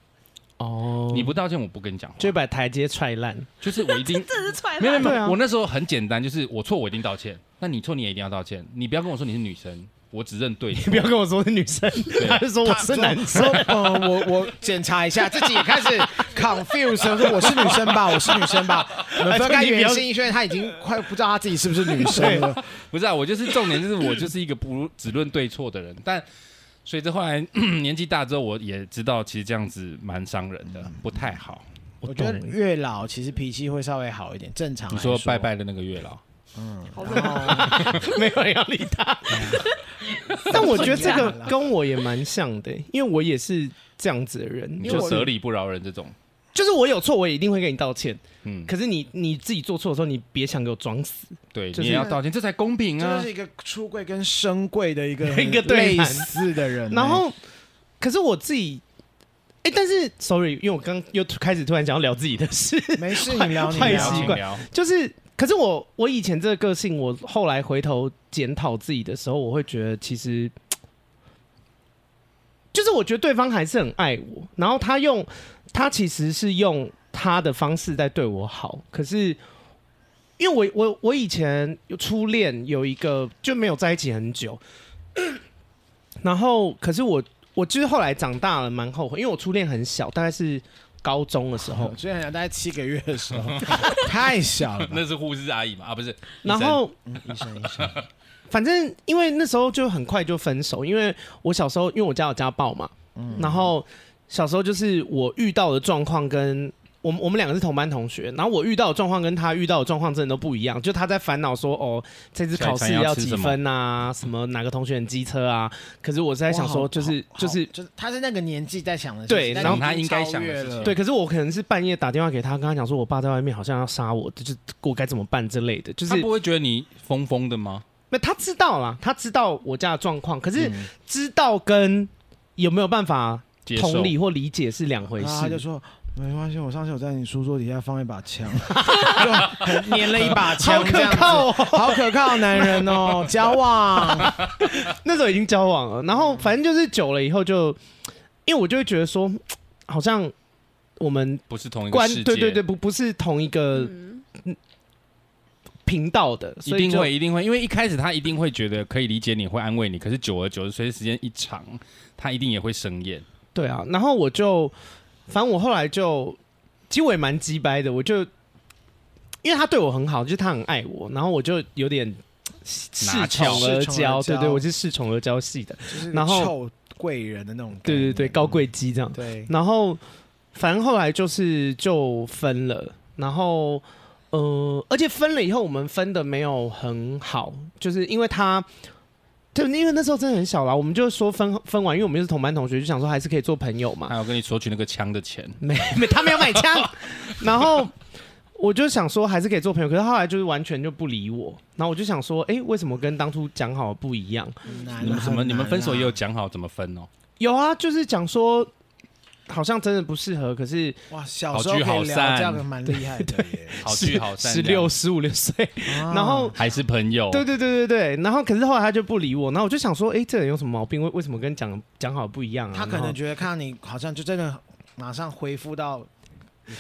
哦，你不道歉，我不跟你讲，就把台阶踹烂。就是我一定，这是踹烂。没有没有，我那时候很简单，就是我错，我一定道歉。那你错，你也一定要道歉。你不要跟我说你是女生，我只认对。你不要跟我说是女生，还是说我是男生？嗯，我我检查一下，自己也开始 confuse，说我是女生吧，我是女生吧。我们分开原因，因为他已经快不知道他自己是不是女生了。不是啊，我就是重点，就是我就是一个不只论对错的人，但。随着后来 年纪大之后，我也知道其实这样子蛮伤人的，嗯、不太好。我觉得月老其实脾气会稍微好一点，正常。你说拜拜的那个月老，嗯，好 没有人要理他。但我觉得这个跟我也蛮像的，因为我也是这样子的人，就舍理不饶人这种。就是我有错，我也一定会跟你道歉。嗯，可是你你自己做错的时候，你别想给我装死。对，你也要道歉，这才公平啊！就是一个出柜跟深柜的一个 一个类似的人。然后，可是我自己，哎，但是，sorry，因为我刚又开始突然想要聊自己的事，没事，你聊，坏习惯。就是，可是我我以前这个个性，我后来回头检讨自己的时候，我会觉得其实，就是我觉得对方还是很爱我，然后他用。他其实是用他的方式在对我好，可是因为我我我以前有初恋有一个就没有在一起很久，然后可是我我就是后来长大了蛮后悔，因为我初恋很小，大概是高中的时候，初恋大概七个月的时候，太小了，那是护士阿姨嘛？啊，不是，然后医生医生，反正因为那时候就很快就分手，因为我小时候因为我家有家暴嘛，嗯，然后。小时候就是我遇到的状况，跟我们我们两个是同班同学，然后我遇到的状况跟他遇到的状况真的都不一样。就他在烦恼说，哦，这次考试要几分啊？什么哪个同学很机车啊？可是我是在想说，就是就是就是他是那个年纪在想的，对，然后他应该想的，对。可是我可能是半夜打电话给他，跟他讲说，我爸在外面好像要杀我，就是我该怎么办之类的。就是他不会觉得你疯疯的吗？那他知道啦，他知道我家的状况，可是知道跟有没有办法。同理或理解是两回事。他就说没关系，我上次有在你书桌底下放一把枪，就 粘了一把枪，好可靠，好可靠男人哦。交往 那时候已经交往了，然后反正就是久了以后就，因为我就会觉得说，好像我们不是同一个世界，对对对，不不是同一个频道的，一定会一定会，因为一开始他一定会觉得可以理解你会安慰你，可是久而久之，随着时间一长，他一定也会生厌。对啊，然后我就，反正我后来就，其实我也蛮鸡掰的，我就，因为他对我很好，就是他很爱我，然后我就有点恃宠而骄，对对，我是恃宠而骄系的，然后臭贵人的那种，对对对，高贵鸡这样，对，然后反正后来就是就分了，然后呃，而且分了以后我们分的没有很好，就是因为他。对，因为那时候真的很小啦，我们就说分分完，因为我们又是同班同学，就想说还是可以做朋友嘛。还有跟你索取那个枪的钱，没 没，他没有买枪。然后我就想说还是可以做朋友，可是后来就是完全就不理我。然后我就想说，哎，为什么跟当初讲好不一样？你们什么？你们分手也有讲好怎么分哦？有啊，就是讲说。好像真的不适合，可是哇，小时候可以聊这样的蛮厉害的耶，好聚好散，十六十五六岁，然后还是朋友，对对对对对，然后可是后来他就不理我，然后我就想说，哎，这人有什么毛病？为为什么跟讲讲好不一样啊？他可能觉得看到你好像就真的马上恢复到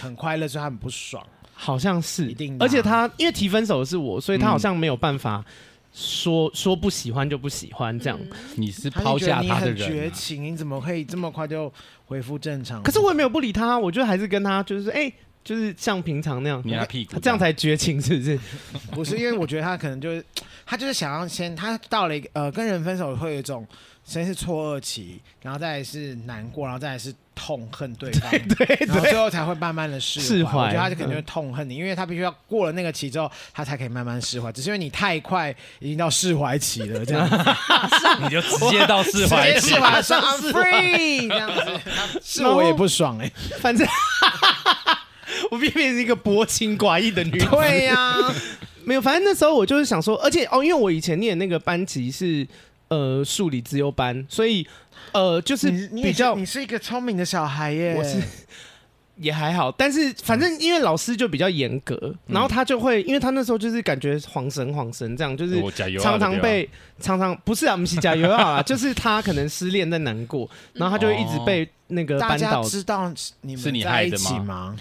很快乐，所以他很不爽，好像是，一定，而且他因为提分手的是我，所以他好像没有办法说说不喜欢就不喜欢这样。嗯、你是抛下他的人、啊，绝情，你怎么可以这么快就恢复正常？可是我也没有不理他，我就还是跟他就是哎、欸，就是像平常那样，你他屁股，这样才绝情是不是？不是，因为我觉得他可能就是他就是想要先，他到了一个呃跟人分手会有一种。先是错愕期，然后再来是难过，然后再来是痛恨对方，对对对，然后最后才会慢慢的释怀。释怀，我觉得他就肯定会痛恨你，嗯、因为他必须要过了那个期之后，他才可以慢慢释怀。只是因为你太快，已经到释怀期了，这样子，你就直接到释怀期，释怀上 I'm free 这样子，是我也不爽哎、欸，反正我偏偏是一个薄情寡义的女人。对呀、啊，没有，反正那时候我就是想说，而且哦，因为我以前念那个班级是。呃，数理资优班，所以呃，就是比较你，你是一个聪明的小孩耶。我是也还好，但是反正因为老师就比较严格，嗯、然后他就会，因为他那时候就是感觉晃神晃神这样，就是常常被常常不是啊，不是加油啊，就是他可能失恋在难过，然后他就会一直被那个班导、大家知道你们在一起吗？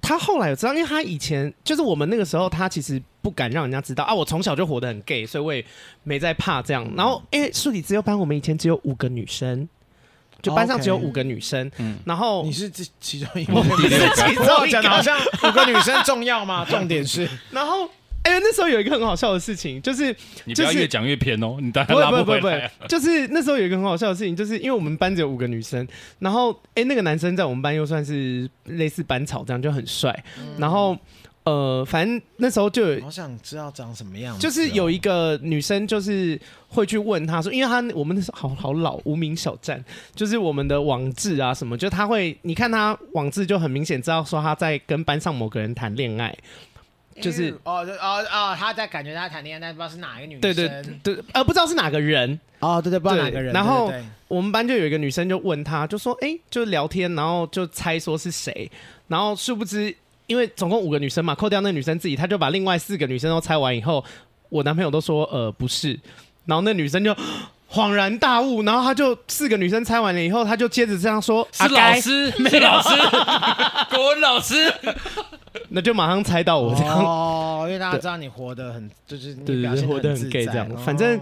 他后来有知道，因为他以前就是我们那个时候，他其实不敢让人家知道啊。我从小就活得很 gay，所以我也没在怕这样。然后因为数理自由班，我们以前只有五个女生，就班上只有五个女生。嗯，然后你是这其中一个，你是其中一个，好像五个女生重要吗？重点是，然后。哎、欸，那时候有一个很好笑的事情，就是你不要越讲越偏哦，你当然不拉不回来。不不不不，就是那时候有一个很好笑的事情，就是因为我们班只有五个女生，然后哎、欸，那个男生在我们班又算是类似班草这样，就很帅。嗯、然后呃，反正那时候就有，好想知道长什么样、哦。就是有一个女生，就是会去问他说，因为他我们那时候好好老无名小站，就是我们的网志啊什么，就他会你看他网志就很明显知道说他在跟班上某个人谈恋爱。就是哦哦哦，他在感觉他谈恋爱，但不知道是哪一个女生。对对对，呃，不知道是哪个人。哦，对对，不知道哪个人。然后我们班就有一个女生就问他，就说：“哎，就聊天，然后就猜说是谁。然后殊不知，因为总共五个女生嘛，扣掉那女生自己，他就把另外四个女生都猜完以后，我男朋友都说呃不是。然后那女生就恍然大悟，然后他就四个女生猜完了以后，他就接着这样说：是老师，没老师，国文老师。”那就马上猜到我这样哦，因为大家知道你活得很，就是你表现活得很 gay 这样。反正，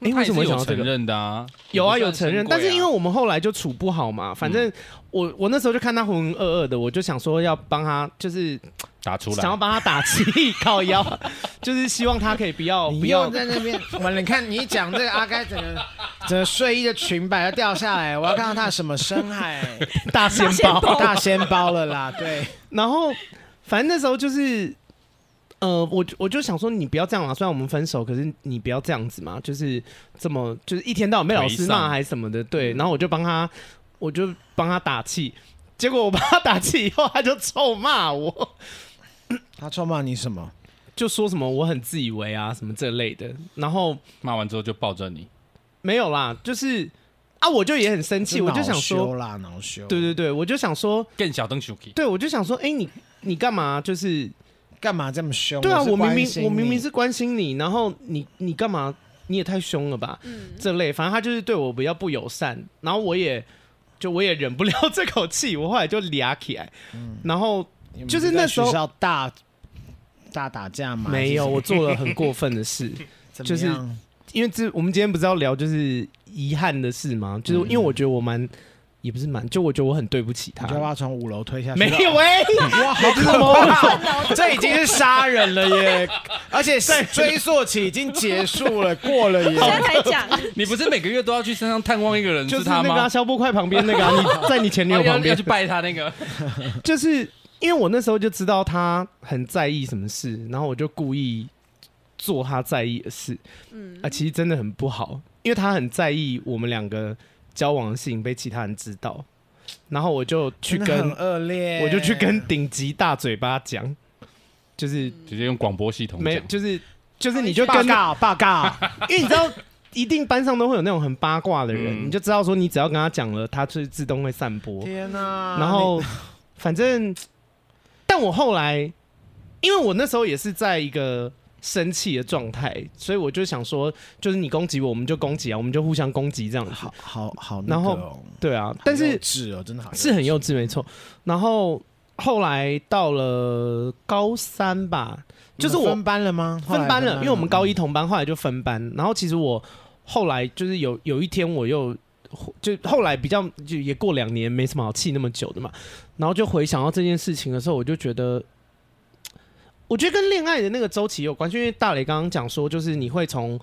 哎，为什么想要承认的啊？有啊，有承认，但是因为我们后来就处不好嘛。反正我我那时候就看他浑浑噩噩的，我就想说要帮他，就是打出来，想要帮他打气靠腰，就是希望他可以不要不要在那边。完了，你看你一讲这个阿该整个整个睡衣的裙摆要掉下来，我要看到他什么深海 大仙包大仙包了啦。对，然后。反正那时候就是，呃，我我就想说，你不要这样嘛。虽然我们分手，可是你不要这样子嘛。就是这么，就是一天到晚被老师骂还是什么的。对，然后我就帮他，我就帮他打气。结果我帮他打气以后，他就臭骂我。他臭骂你什么？就说什么我很自以为啊，什么这类的。然后骂完之后就抱着你。没有啦，就是啊，我就也很生气，我就想说，啦，恼羞。对对对，我就想说，更小灯熊对，我就想说，哎，你。你干嘛？就是干嘛这么凶？对啊，我明明我明明是关心你，然后你你干嘛？你也太凶了吧？嗯，这类，反正他就是对我比较不友善，然后我也就我也忍不了这口气，我后来就俩起来，嗯，然后就是那时候要大大打架嘛？没有，我做了很过分的事，就是因为这我们今天不是要聊就是遗憾的事吗？就是因为我觉得我蛮。也不是蛮，就我觉得我很对不起他，就要把他从五楼推下去。没有哎、欸，哇，好可怕！这已经是杀人了耶，而且追溯期已经结束了，过了耶。现在才讲，你不是每个月都要去山上探望一个人，就是他吗？消波块旁边那个、啊，你 在你前女友旁边、哦、去拜他那个，就是因为我那时候就知道他很在意什么事，然后我就故意做他在意的事。嗯啊，其实真的很不好，因为他很在意我们两个。交往的事情被其他人知道，然后我就去跟恶劣，我就去跟顶级大嘴巴讲，就是直接用广播系统讲，没就是就是你就跟报告报告，因为你知道一定班上都会有那种很八卦的人，嗯、你就知道说你只要跟他讲了，他就自动会散播。天哪！然后反正，但我后来，因为我那时候也是在一个。生气的状态，所以我就想说，就是你攻击我，我们就攻击啊，我们就互相攻击这样子。好好好，然后对啊，但是是哦，真的好，是很幼稚，没错。然后后来到了高三吧，就是我分班了吗？分班了，因为我们高一同班，后来就分班。然后其实我后来就是有有一天我又就后来比较就也过两年，没什么好气那么久的嘛。然后就回想到这件事情的时候，我就觉得，我觉得跟恋爱的那个周期有关系。因为大雷刚刚讲说，就是你会从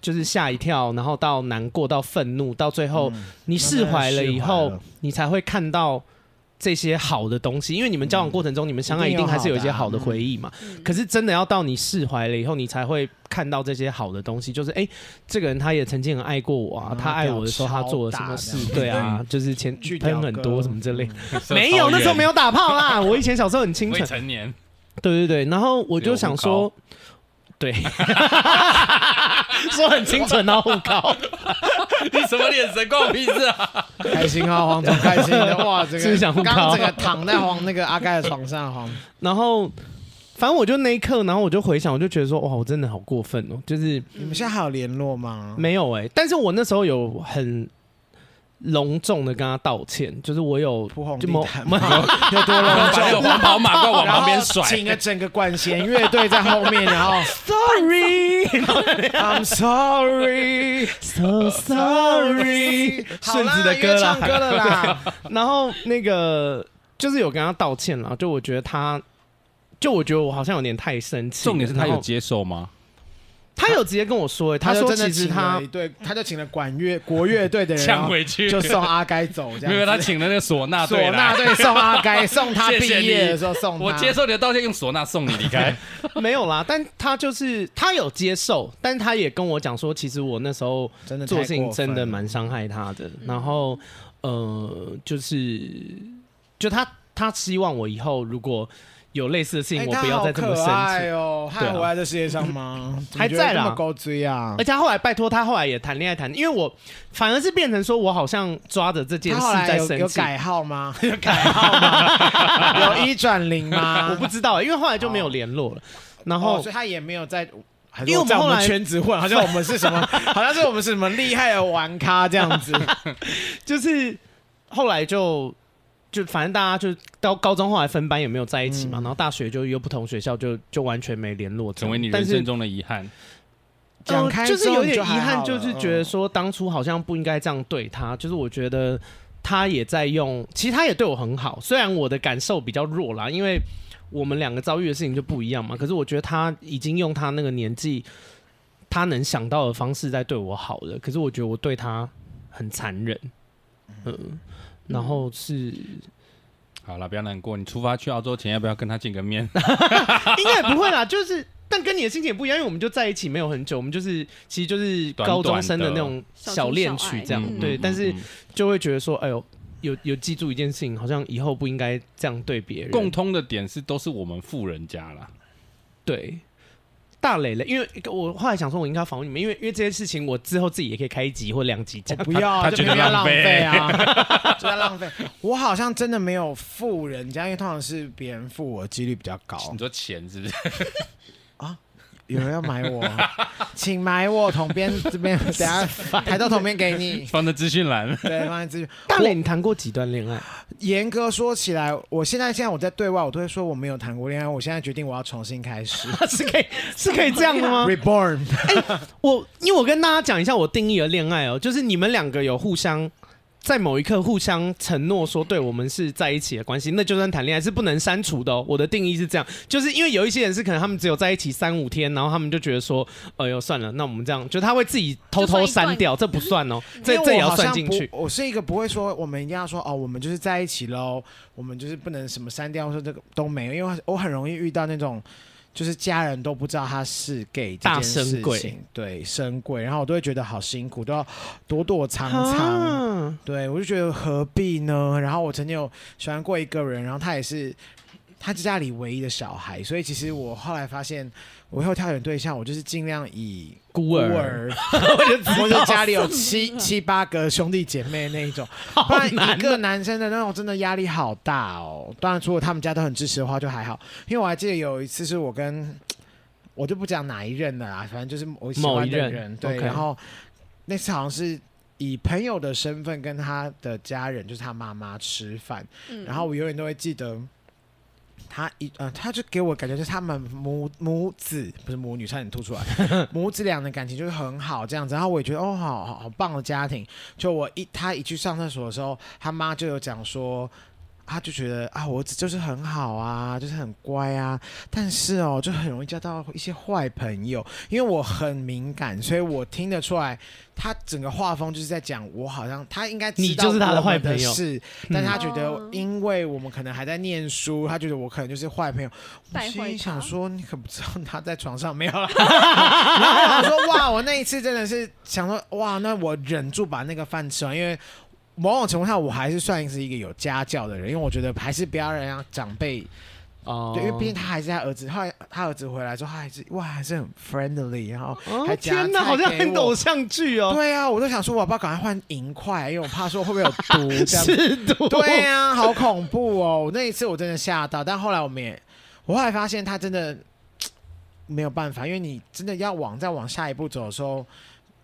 就是吓一跳，然后到难过，到愤怒，到最后你释怀了以后，你才会看到。这些好的东西，因为你们交往过程中，嗯、你们相爱一定还是有一些好的回忆嘛。嗯、可是真的要到你释怀了以后，你才会看到这些好的东西。就是哎、欸，这个人他也曾经很爱过我啊，嗯、他爱我的时候他做了什么事？对啊，就是前喷很多什么之类。没有，那时候没有打炮啦。我以前小时候很清纯。未成年。对对对，然后我就想说，对，说很清纯然后很高。你什么眼神？关我屁事啊！开心啊，黄总开心的哇！这个刚这个躺在黄那个阿盖的床上，黄。然后，反正我就那一刻，然后我就回想，我就觉得说，哇，我真的好过分哦！就是你们现在还有联络吗？没有哎、欸，但是我那时候有很。隆重的跟他道歉，就是我有铺红地毯，有多隆重，有黄袍马褂往旁边甩，请了整个管弦乐队在后面，然后 Sorry，I'm sorry，so sorry，顺子的歌了，唱歌了啦。然后那个就是有跟他道歉了，就我觉得他，就我觉得我好像有点太生气。重点是他有接受吗？他有直接跟我说，他说其实他对，他就请了管乐 国乐队的人抢回去，就送阿该走这样。因为他请了那个唢呐队，唢呐队送阿该，送他毕业的时候送。我接受你的道歉，用唢呐送你离开。没有啦，但他就是他有接受，但他也跟我讲说，其实我那时候真的做事情真的蛮伤害他的。然后呃，就是就他他希望我以后如果。有类似的事情，我不要再这么生气哦。他还活在这世界上吗？还在啦，高追啊！而且他后来拜托他，后来也谈恋爱谈，因为我反而是变成说我好像抓着这件事在生气。有改号吗？有改号吗？有一转零吗？我不知道，因为后来就没有联络了。然后，所以他也没有在，因为我们后来圈子混，好像我们是什么，好像是我们是什么厉害的玩咖这样子。就是后来就。就反正大家就到高中后来分班也没有在一起嘛，嗯、然后大学就又不同学校就，就就完全没联络，成为你人生中的遗憾。讲开就是有点遗憾，就是觉得说当初好像不应该这样对他。就是我觉得他也在用，其实他也对我很好，虽然我的感受比较弱啦，因为我们两个遭遇的事情就不一样嘛。可是我觉得他已经用他那个年纪，他能想到的方式在对我好了。可是我觉得我对他很残忍，嗯。然后是，好了，不要难过。你出发去澳洲前，要不要跟他见个面？应该也不会啦，就是，但跟你的心情也不一样，因为我们就在一起没有很久，我们就是其实就是高中生的那种小恋曲这样，短短对。但是就会觉得说，哎呦，有有记住一件事情，好像以后不应该这样对别人。共通的点是，都是我们富人家啦，对。大磊磊，因为我后来想说，我应该访问你们，因为因为这些事情，我之后自己也可以开一集或两集讲。不要，他就不要浪费啊，就要浪费。我好像真的没有付人家，因为通常是别人付我几率比较高。你说钱是不是？啊？有人要买我，请买我。统编这边，等下抬到统编给你，放在资讯栏。对，放在资讯。大磊，你谈过几段恋爱？严格说起来，我现在现在我在对外，我都会说我没有谈过恋爱。我现在决定我要重新开始，是可以是可以这样的吗？Reborn。欸，我因为我跟大家讲一下我定义的恋爱哦，就是你们两个有互相。在某一刻互相承诺说，对我们是在一起的关系，那就算谈恋爱是不能删除的哦。我的定义是这样，就是因为有一些人是可能他们只有在一起三五天，然后他们就觉得说，哎呦算了，那我们这样，就他会自己偷偷删掉，这不算哦，这这也要算进去。我是一个不会说我们一定要说哦，我们就是在一起喽，我们就是不能什么删掉，说这个都没有，因为我很容易遇到那种。就是家人都不知道他是 gay 这件事情，对，生贵，然后我都会觉得好辛苦，都要躲躲藏藏，啊、对，我就觉得何必呢？然后我曾经有喜欢过一个人，然后他也是。他是家里唯一的小孩，所以其实我后来发现，我以后挑选对象，我就是尽量以孤儿，或者家里有七 七八个兄弟姐妹那一种，不然一个男生的那种真的压力好大哦。当然，如果他们家都很支持的话，就还好。因为我还记得有一次是我跟，我就不讲哪一任的啦，反正就是我喜欢的人，对。然后那次好像是以朋友的身份跟他的家人，就是他妈妈吃饭，嗯然后我永远都会记得。他一呃，他就给我感觉就是他们母母子不是母女，差点吐出来，母子俩的感情就是很好这样子。然后我也觉得哦，好好好棒的家庭。就我一他一去上厕所的时候，他妈就有讲说。他就觉得啊，我儿子就是很好啊，就是很乖啊，但是哦，就很容易交到一些坏朋友。因为我很敏感，所以我听得出来，他整个画风就是在讲我好像他应该知道你就是他的坏朋友，是，但他觉得因为我们可能还在念书，他觉得我可能就是坏朋友。我心里想说，你可不知道他在床上没有了。然后我说哇，我那一次真的是想说哇，那我忍住把那个饭吃完，因为。某种情况下，我还是算是一个有家教的人，因为我觉得还是不要让长辈哦，对，因为毕竟他还是他儿子。后来他儿子回来之后，他还是哇，还是很 friendly，然后还。天哪，好像很偶像剧哦。对啊，我都想说，我要不要赶快换银块，因为我怕说会不会有毒这样子。是毒。对啊，好恐怖哦！那一次我真的吓到，但后来我们也，我后来发现他真的没有办法，因为你真的要往再往下一步走的时候。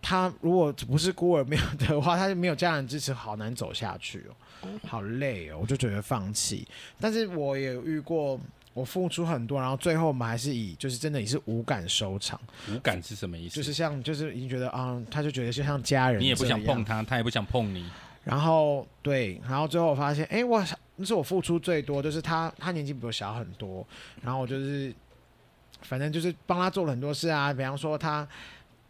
他如果不是孤儿没有的话，他就没有家人支持，好难走下去哦，好累哦，我就觉得放弃。但是我也遇过，我付出很多，然后最后我们还是以就是真的也是无感收场。无感是什么意思？就是像就是已经觉得啊，他就觉得就像家人，你也不想碰他，他也不想碰你。然后对，然后最后我发现，哎，我那是我付出最多，就是他他年纪比我小很多，然后我就是反正就是帮他做了很多事啊，比方说他。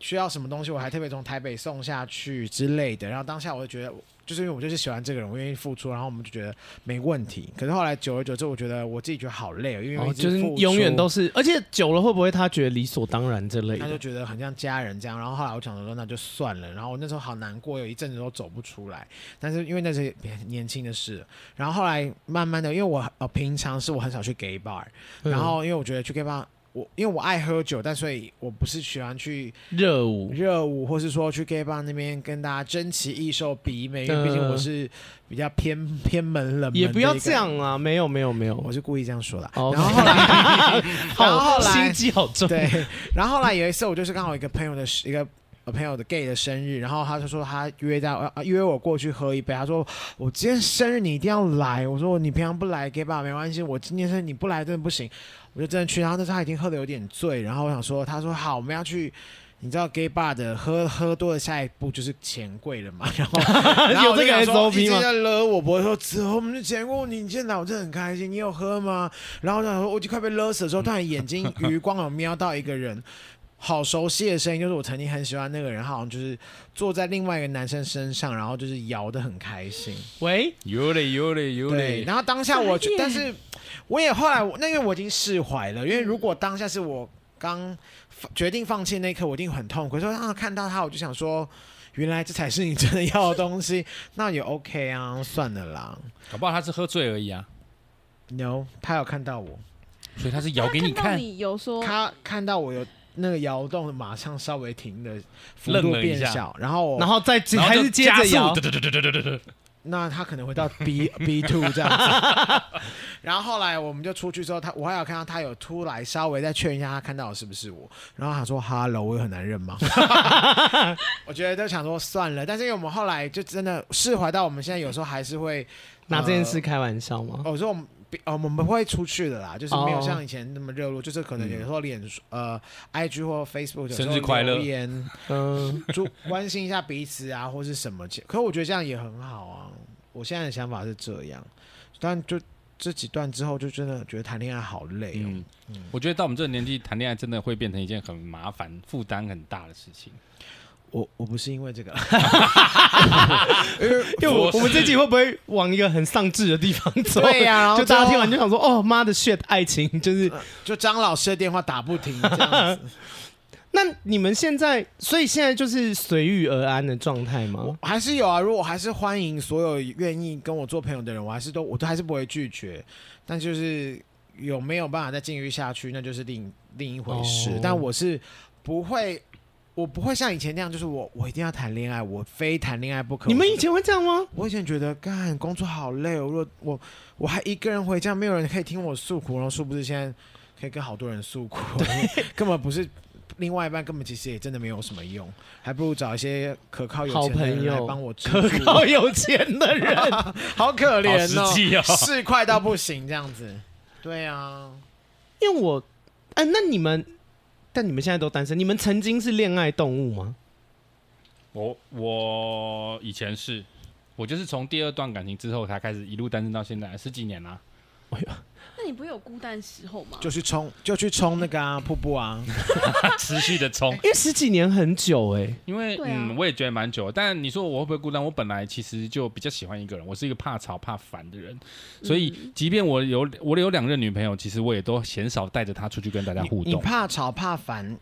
需要什么东西，我还特别从台北送下去之类的。然后当下我就觉得，就是因为我就是喜欢这个人，我愿意付出，然后我们就觉得没问题。可是后来久而久之，我觉得我自己觉得好累，因为、哦、就是永远都是，而且久了会不会他觉得理所当然这类的？他就觉得很像家人这样。然后后来我想说，那就算了。然后我那时候好难过，有一阵子都走不出来。但是因为那是年轻的事，然后后来慢慢的，因为我呃平常是我很少去 gay bar，然后因为我觉得去 gay bar。我因为我爱喝酒，但所以我不是喜欢去热舞、热舞，或是说去 gay bar 那边跟大家争奇异兽比美，因为毕竟我是比较偏偏门冷门。也不要这样啊，没有没有没有，我是故意这样说的。然后后来，然后后来心机好重。对，然后后来有一次，我就是刚好一个朋友的一个。我朋友的 gay 的生日，然后他就说他约到啊约我过去喝一杯。他说我今天生日你一定要来。我说你平常不来 gay bar 没关系，我今天生日你不来真的不行。我就真的去，然后那时候他已经喝的有点醉，然后我想说，他说好，我们要去，你知道 gay bar 的喝喝多的下一步就是钱柜了嘛。然后然后我就想说，你在勒我脖子说走，我们就钱柜，你进来我真的很开心。你有喝吗？然后我想说，我就快被勒死的时候，突然眼睛余光有瞄到一个人。好熟悉的声音，就是我曾经很喜欢那个人，好像就是坐在另外一个男生身上，然后就是摇的很开心。喂，有嘞有嘞有嘞。然后当下我，但是我也后来，那因为我已经释怀了，因为如果当下是我刚决定放弃那一刻，我一定很痛苦。所以啊，看到他，我就想说，原来这才是你真的要的东西，那也 OK 啊，算了啦。搞不好他是喝醉而已啊。No，他有看到我，所以他是摇给你看。你有说他看到我有。那个摇动马上稍微停的幅度变小，然后然后再还是接着摇，那他可能会到 B B two 这样子。然后后来我们就出去之后，他我还有看到他有出来稍微再确认一下，他看到的是不是我。然后他说：“Hello，我有很难认吗？” 我觉得都想说算了，但是因为我们后来就真的释怀到，我们现在有时候还是会拿这件事开玩笑吗？我说我们。哦，我们不会出去的啦，就是没有像以前那么热络，oh. 就是可能有时候脸呃，IG 或 Facebook 生日快乐留言，嗯，就关心一下彼此啊，或是什么。可是我觉得这样也很好啊。我现在的想法是这样，但就这几段之后，就真的觉得谈恋爱好累嗯、我觉得到我们这个年纪谈恋爱，真的会变成一件很麻烦、负担很大的事情。我我不是因为这个，因为因为我我们这集会不会往一个很丧志的地方走？对呀、啊，就大家听完就想说，哦妈的 shit，爱情就是、呃、就张老师的电话打不停这样子。那你们现在，所以现在就是随遇而安的状态吗？我还是有啊，如果还是欢迎所有愿意跟我做朋友的人，我还是都我都还是不会拒绝。但就是有没有办法再继续下去，那就是另另一回事。哦、但我是不会。我不会像以前那样，就是我我一定要谈恋爱，我非谈恋爱不可。你们以前会这样吗？我以前觉得干工作好累哦，我我我还一个人回家，没有人可以听我诉苦，然后殊不知现在可以跟好多人诉苦，根本不是另外一半，根本其实也真的没有什么用，还不如找一些可靠有钱的人来帮我，可靠有钱的人，好可怜哦，市侩到不行这样子。对啊，因为我，哎、欸，那你们，但你们现在都单身，你们曾经是恋爱动物吗？我我以前是，我就是从第二段感情之后才开始一路单身到现在十几年啦。哎呀。那你不会有孤单时候吗？就去冲，就去冲那个啊 瀑布啊，持续的冲，因为十几年很久哎、欸。因为、啊、嗯，我也觉得蛮久。但你说我会不会孤单？我本来其实就比较喜欢一个人，我是一个怕吵怕烦的人，所以即便我有我有两任女朋友，其实我也都鲜少带着她出去跟大家互动。你，你怕吵怕烦，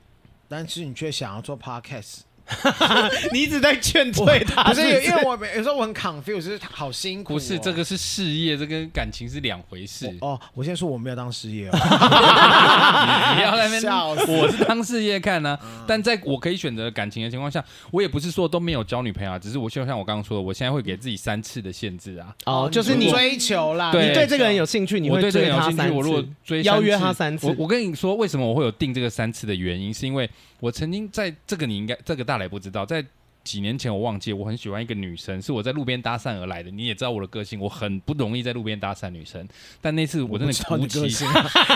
但是你却想要做 podcast。你一直在劝退他，不是，因为我有时候我很 confused，就是好辛苦、哦。不是，这个是事业，这跟感情是两回事。哦，我先说我没有当事业、哦，你不要在那边笑。我是当事业看呢、啊，嗯、但在我可以选择感情的情况下，我也不是说都没有交女朋友啊，只是我就像我刚刚说的，我现在会给自己三次的限制啊。哦，就是你追求啦，对你对这个人有兴趣，你会追他三次。我如果追邀约他三次，我我跟你说，为什么我会有定这个三次的原因，是因为我曾经在这个你应该这个大磊不知道在。几年前我忘记，我很喜欢一个女生，是我在路边搭讪而来的。你也知道我的个性，我很不容易在路边搭讪女生。但那次我真的鼓起，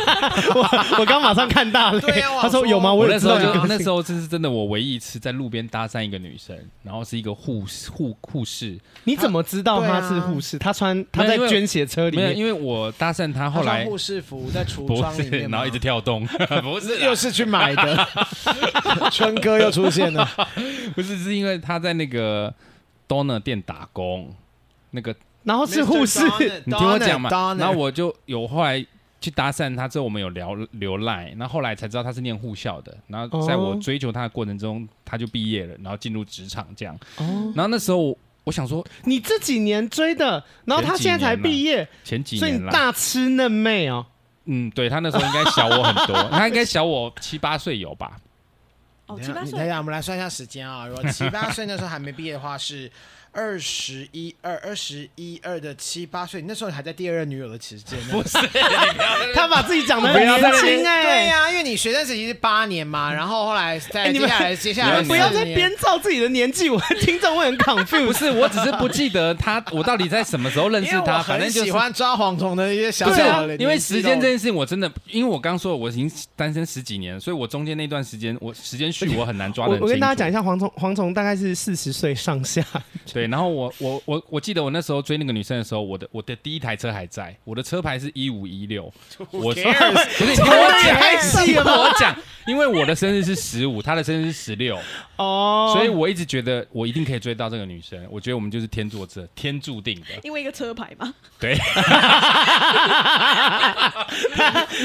我刚马上看到了。对啊，他说有吗？我那时候就那时候这是真的，我唯一一次在路边搭讪一个女生，然后是一个护护护士。你怎么知道她是护士？她穿她在捐血车里面，没有，因为我搭讪她，后来护士服在橱窗里面，然后一直跳动，不是，又是去买的。春哥又出现了，不是，是因为。他在那个 Donut 店打工，那个然后是护士，你听我讲嘛。然后我就有后来去搭讪他之后，我们有聊聊赖，然后后来才知道他是念护校的。然后在我追求他的过程中，他就毕业了，然后进入职场这样。哦。然后那时候我想说，你这几年追的，然后他现在才毕业，前几年，所以大吃嫩妹哦。嗯，对，他那时候应该小我很多，他应该小我七八岁有吧。哦，七八岁。等一下，我们来算一下时间啊。如果七八岁那时候还没毕业的话，是。二十一二二十一二的七八岁，那时候你还在第二任女友的期间。不是，他把自己讲的很年轻哎。对呀，因为你学生时期是八年嘛，然后后来在接下来接下来，不要再编造自己的年纪，我听众会很 confused。不是，我只是不记得他，我到底在什么时候认识他。反正喜欢抓蝗虫的一些小小。因为时间这件事情，我真的，因为我刚说我已经单身十几年，所以我中间那段时间，我时间序我很难抓的。我跟大家讲一下，蝗虫蝗虫大概是四十岁上下。对，然后我我。我我记得我那时候追那个女生的时候，我的我的第一台车还在，我的车牌是一五一六。我说 不是你听我讲，听我讲，因为我的生日是十五，她的生日是十六哦，所以我一直觉得我一定可以追到这个女生。我觉得我们就是天作之天注定的，因为一个车牌嘛。对，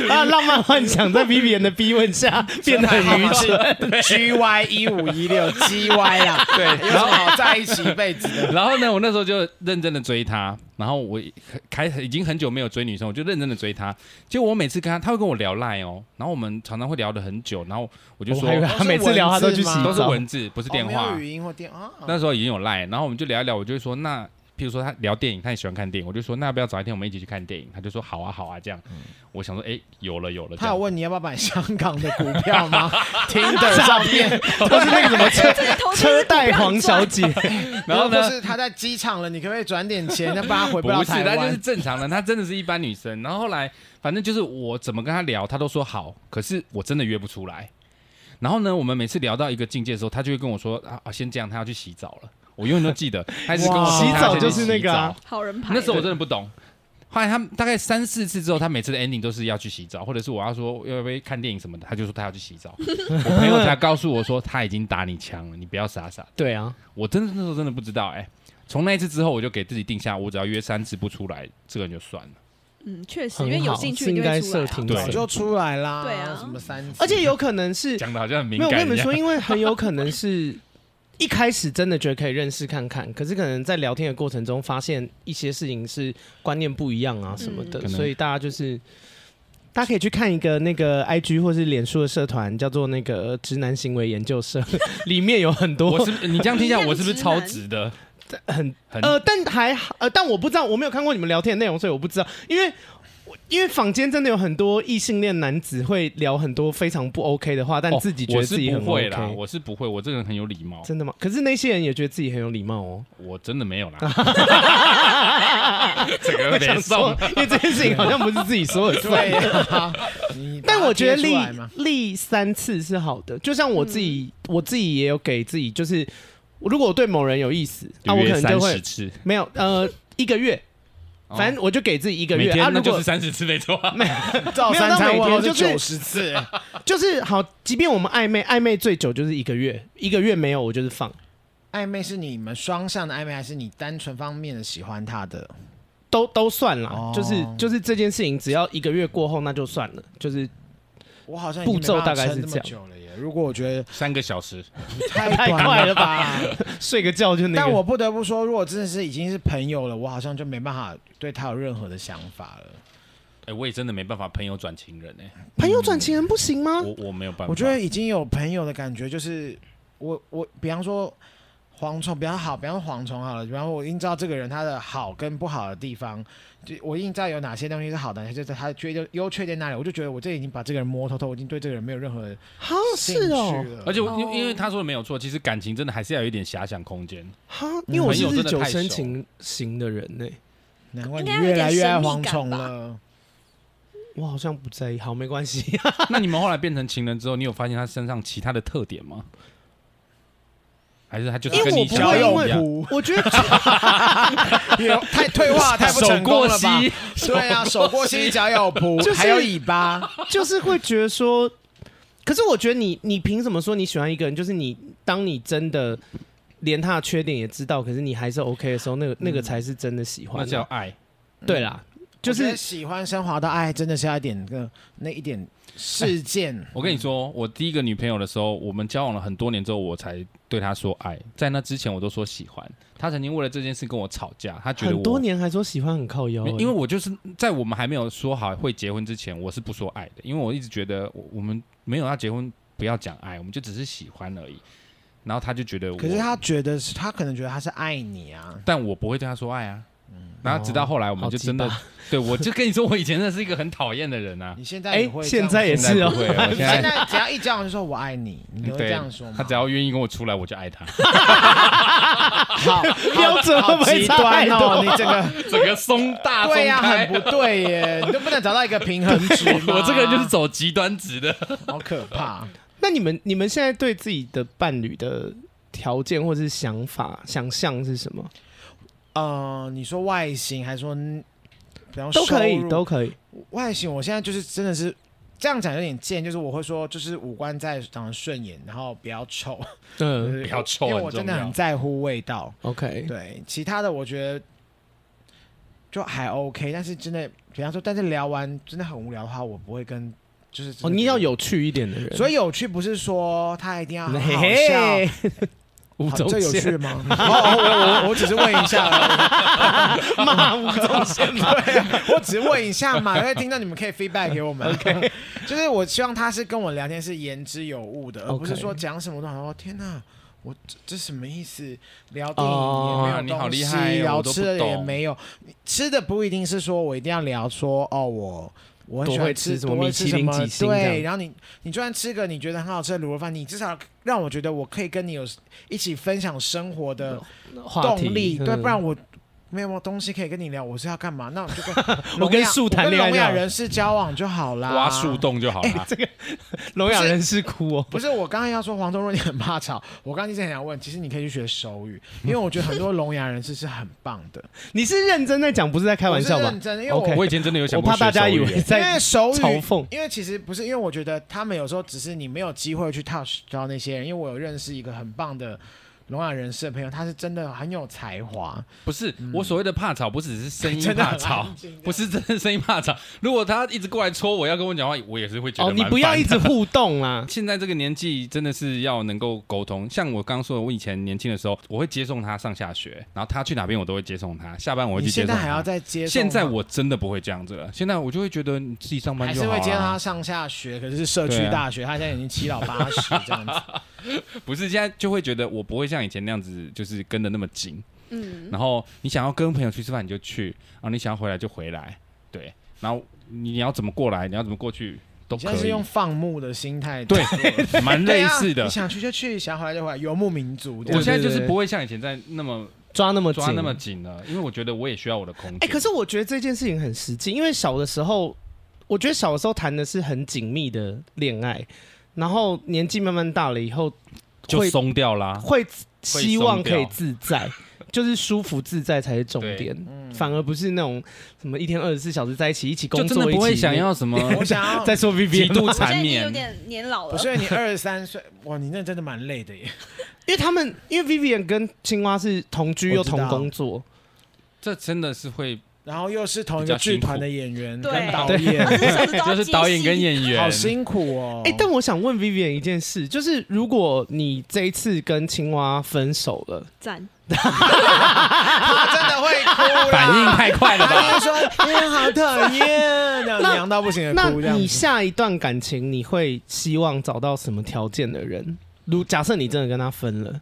啊，浪漫幻想在 Vivian 的逼问下变得很愚蠢。G Y 一五一六 G Y 啊，对，然后好在一起一辈子的。然后呢，我那。时候就认真的追她，然后我开已经很久没有追女生，我就认真的追她。结果我每次跟她，她会跟我聊赖哦，然后我们常常会聊得很久，然后我就说，她每次聊她都去洗澡，都是文字，不是电话，哦、语音或电话。那时候已经有赖，然后我们就聊一聊，我就会说那。比如说他聊电影，他也喜欢看电影，我就说那要不要找一天我们一起去看电影？他就说好啊好啊这样。嗯、我想说哎有了有了。他有问你要不要买香港的股票吗？听的照片 都是那个什么车车贷黄小姐。然后呢？是他在机场了，你可不可以转点钱？要不然他回不了台湾。不是，他就是正常的，他真的是一般女生。然后后来反正就是我怎么跟他聊，他都说好，可是我真的约不出来。然后呢，我们每次聊到一个境界的时候，他就会跟我说啊啊先这样，他要去洗澡了。我永远都记得，还是跟我洗澡就是那个好人牌。那时候我真的不懂，后来他大概三四次之后，他每次的 ending 都是要去洗澡，或者是我要说要不要看电影什么的，他就说他要去洗澡。我朋友才告诉我说他已经打你枪了，你不要傻傻。对啊，我真的那时候真的不知道哎。从那一次之后，我就给自己定下，我只要约三次不出来，这个人就算了。嗯，确实，因为有兴趣应该设停，早就出来啦。对啊，什么三次？而且有可能是讲的好像很敏感。没有，我跟你们说，因为很有可能是。一开始真的觉得可以认识看看，可是可能在聊天的过程中发现一些事情是观念不一样啊什么的，嗯、所以大家就是大家可以去看一个那个 IG 或是脸书的社团，叫做那个直男行为研究社，里面有很多。我是你这样听一下，我是不是超直的？很很呃，但还好呃，但我不知道，我没有看过你们聊天的内容，所以我不知道，因为。因为坊间真的有很多异性恋男子会聊很多非常不 OK 的话，但自己觉得自己很 OK。哦、我是不会啦，我是不会，我这个人很有礼貌。真的吗？可是那些人也觉得自己很有礼貌哦。我真的没有啦。这个想说，因为这件事情好像不是自己说的对。但我觉得立立三次是好的，就像我自己，嗯、我自己也有给自己，就是如果我对某人有意思，那我可能就会没有呃一个月。反正我就给自己一个月，啊，那就是三十次没错，没有，照三餐每天就九十次，就是好。即便我们暧昧，暧昧最久就是一个月，一个月没有我就是放。暧昧是你们双向的暧昧，还是你单纯方面的喜欢他的？都都算了，就是就是这件事情，只要一个月过后那就算了，就是我好像步骤大概是这样。如果我觉得 三个小时 太快了吧，睡个觉就那个。但我不得不说，如果真的是已经是朋友了，我好像就没办法对他有任何的想法了。哎、欸，我也真的没办法，朋友转情人哎、欸，朋友转情人不行吗？我我没有办法。我觉得已经有朋友的感觉，就是我我比方说蝗虫比较好，比方说蝗虫好了，比方说我已经知道这个人他的好跟不好的地方。就我已经知道有哪些东西是好的，就是他缺优优缺点哪里，我就觉得我这已经把这个人摸透透，我已经对这个人没有任何哈是哦，而且我因因为他说的没有错，其实感情真的还是要有一点遐想空间。哈，因为我是日久生情型的人呢、欸，难怪你越来越爱蝗虫了。我好像不在意，好没关系。那你们后来变成情人之后，你有发现他身上其他的特点吗？还是他就是跟你交友一样？我觉得 太退化，太不成功了吧？对啊，手过膝，脚有蹼，还有尾巴，就是会觉得说。可是我觉得你，你凭什么说你喜欢一个人？就是你，当你真的连他的缺点也知道，可是你还是 OK 的时候，那个那个才是真的喜欢，那叫爱。对啦，就是喜欢升华到爱，真的是要一点个那一点事件。我跟你说，我第一个女朋友的时候，我们交往了很多年之后，我才。对她说爱，在那之前我都说喜欢。她曾经为了这件事跟我吵架，她觉得我很多年还说喜欢很靠腰。因为我就是在我们还没有说好会结婚之前，我是不说爱的，因为我一直觉得我们没有要结婚，不要讲爱，我们就只是喜欢而已。然后她就觉得我，可是她觉得是她可能觉得她是爱你啊，但我不会对她说爱啊。然后直到后来，我们就真的，对我就跟你说，我以前真的是一个很讨厌的人啊。你现在也会，现在也是哦。现在只要一交往就说我爱你，你会这样说吗？他只要愿意跟我出来，我就爱他。好，标准好极端哦，你这个 整个松大对呀，很不对耶，你都不能找到一个平衡值。我这个人就是走极端值的，好可怕。那你们你们现在对自己的伴侣的条件或者是想法、想象是什么？呃，你说外形还是说，比方都可以，都可以。外形，我现在就是真的是这样讲有点贱，就是我会说，就是五官再长得顺眼，然后不要臭，嗯，不要臭，因为我真的很在乎味道。OK，对，其他的我觉得就还 OK，但是真的，比方说，但是聊完真的很无聊的话，我不会跟，就是哦，你要有趣一点的人，所以有趣不是说他一定要很好笑。好这有趣吗？哦，我我我只是问一下而已。骂吴宗宪吗？对啊，我只是问一下嘛，因为听到你们可以 feedback 给我们。OK，就是我希望他是跟我聊天是言之有物的，而不是说讲什么都好。天哪，我这这什么意思？聊电影也没有东西，聊吃的也没有。吃的不一定是说我一定要聊说哦我。我很喜欢吃什么米其林几星，对，然后你你就算吃个你觉得很好吃的卤肉饭，你至少让我觉得我可以跟你有一起分享生活的动力，对，不然我。没有东西可以跟你聊，我是要干嘛？那我就跟 我跟树谈恋爱，聋哑人士交往就好啦。挖树洞就好了。欸、这个聋哑人士哭哦。不是，我刚刚要说黄宗若你很怕吵，我刚刚一直很想问，其实你可以去学手语，因为我觉得很多聋哑人士是很棒的。你是认真在讲，不是在开玩笑吧？认真，因为我 Okay 我以前真的有想过，我怕大家以为在因为手语嘲讽，因为其实不是，因为我觉得他们有时候只是你没有机会去 touch 到那些人，因为我有认识一个很棒的。聋哑人士的朋友，他是真的很有才华。不是、嗯、我所谓的怕吵，不只是声音 怕吵，不是真的声音怕吵。如果他一直过来戳我要跟我讲话，我也是会觉得。哦，你不要一直互动啊！现在这个年纪真的是要能够沟通。像我刚刚说的，我以前年轻的时候，我会接送他上下学，然后他去哪边我都会接送他。下班我会去接送他。现在还要再接送？现在我真的不会这样子了。现在我就会觉得你自己上班就好了。还是会接他上下学，可是是社区大学，啊、他现在已经七老八十这样子。不是，现在就会觉得我不会像以前那样子，就是跟的那么紧。嗯，然后你想要跟朋友去吃饭你就去，然后你想要回来就回来，对。然后你要怎么过来，你要怎么过去都可以。是用放牧的心态，对，蛮类似的。你想去就去，想回来就回来，游牧民族。我现在就是不会像以前在那么抓那么抓那么紧了，因为我觉得我也需要我的空间。哎，可是我觉得这件事情很实际，因为小的时候，我觉得小的时候谈的是很紧密的恋爱，然后年纪慢慢大了以后就松掉啦，会希望可以自在。就是舒服自在才是重点，嗯、反而不是那种什么一天二十四小时在一起一起工作，真的不会想要什么。我想要再说 Vivian 极度缠绵，有点年老了。所以你二十三岁，哇，你那真的蛮累的耶。因为他们因为 Vivian 跟青蛙是同居又同工作，这真的是会。然后又是同一个剧团的演员跟导演，就是导演跟演员，好辛苦哦。哎，但我想问 Vivian 一件事，就是如果你这一次跟青蛙分手了，赞。他真的会哭，反应太快了吧？说你好讨厌，这样娘到不行的哭。那你下一段感情，你会希望找到什么条件的人？如假设你真的跟他分了，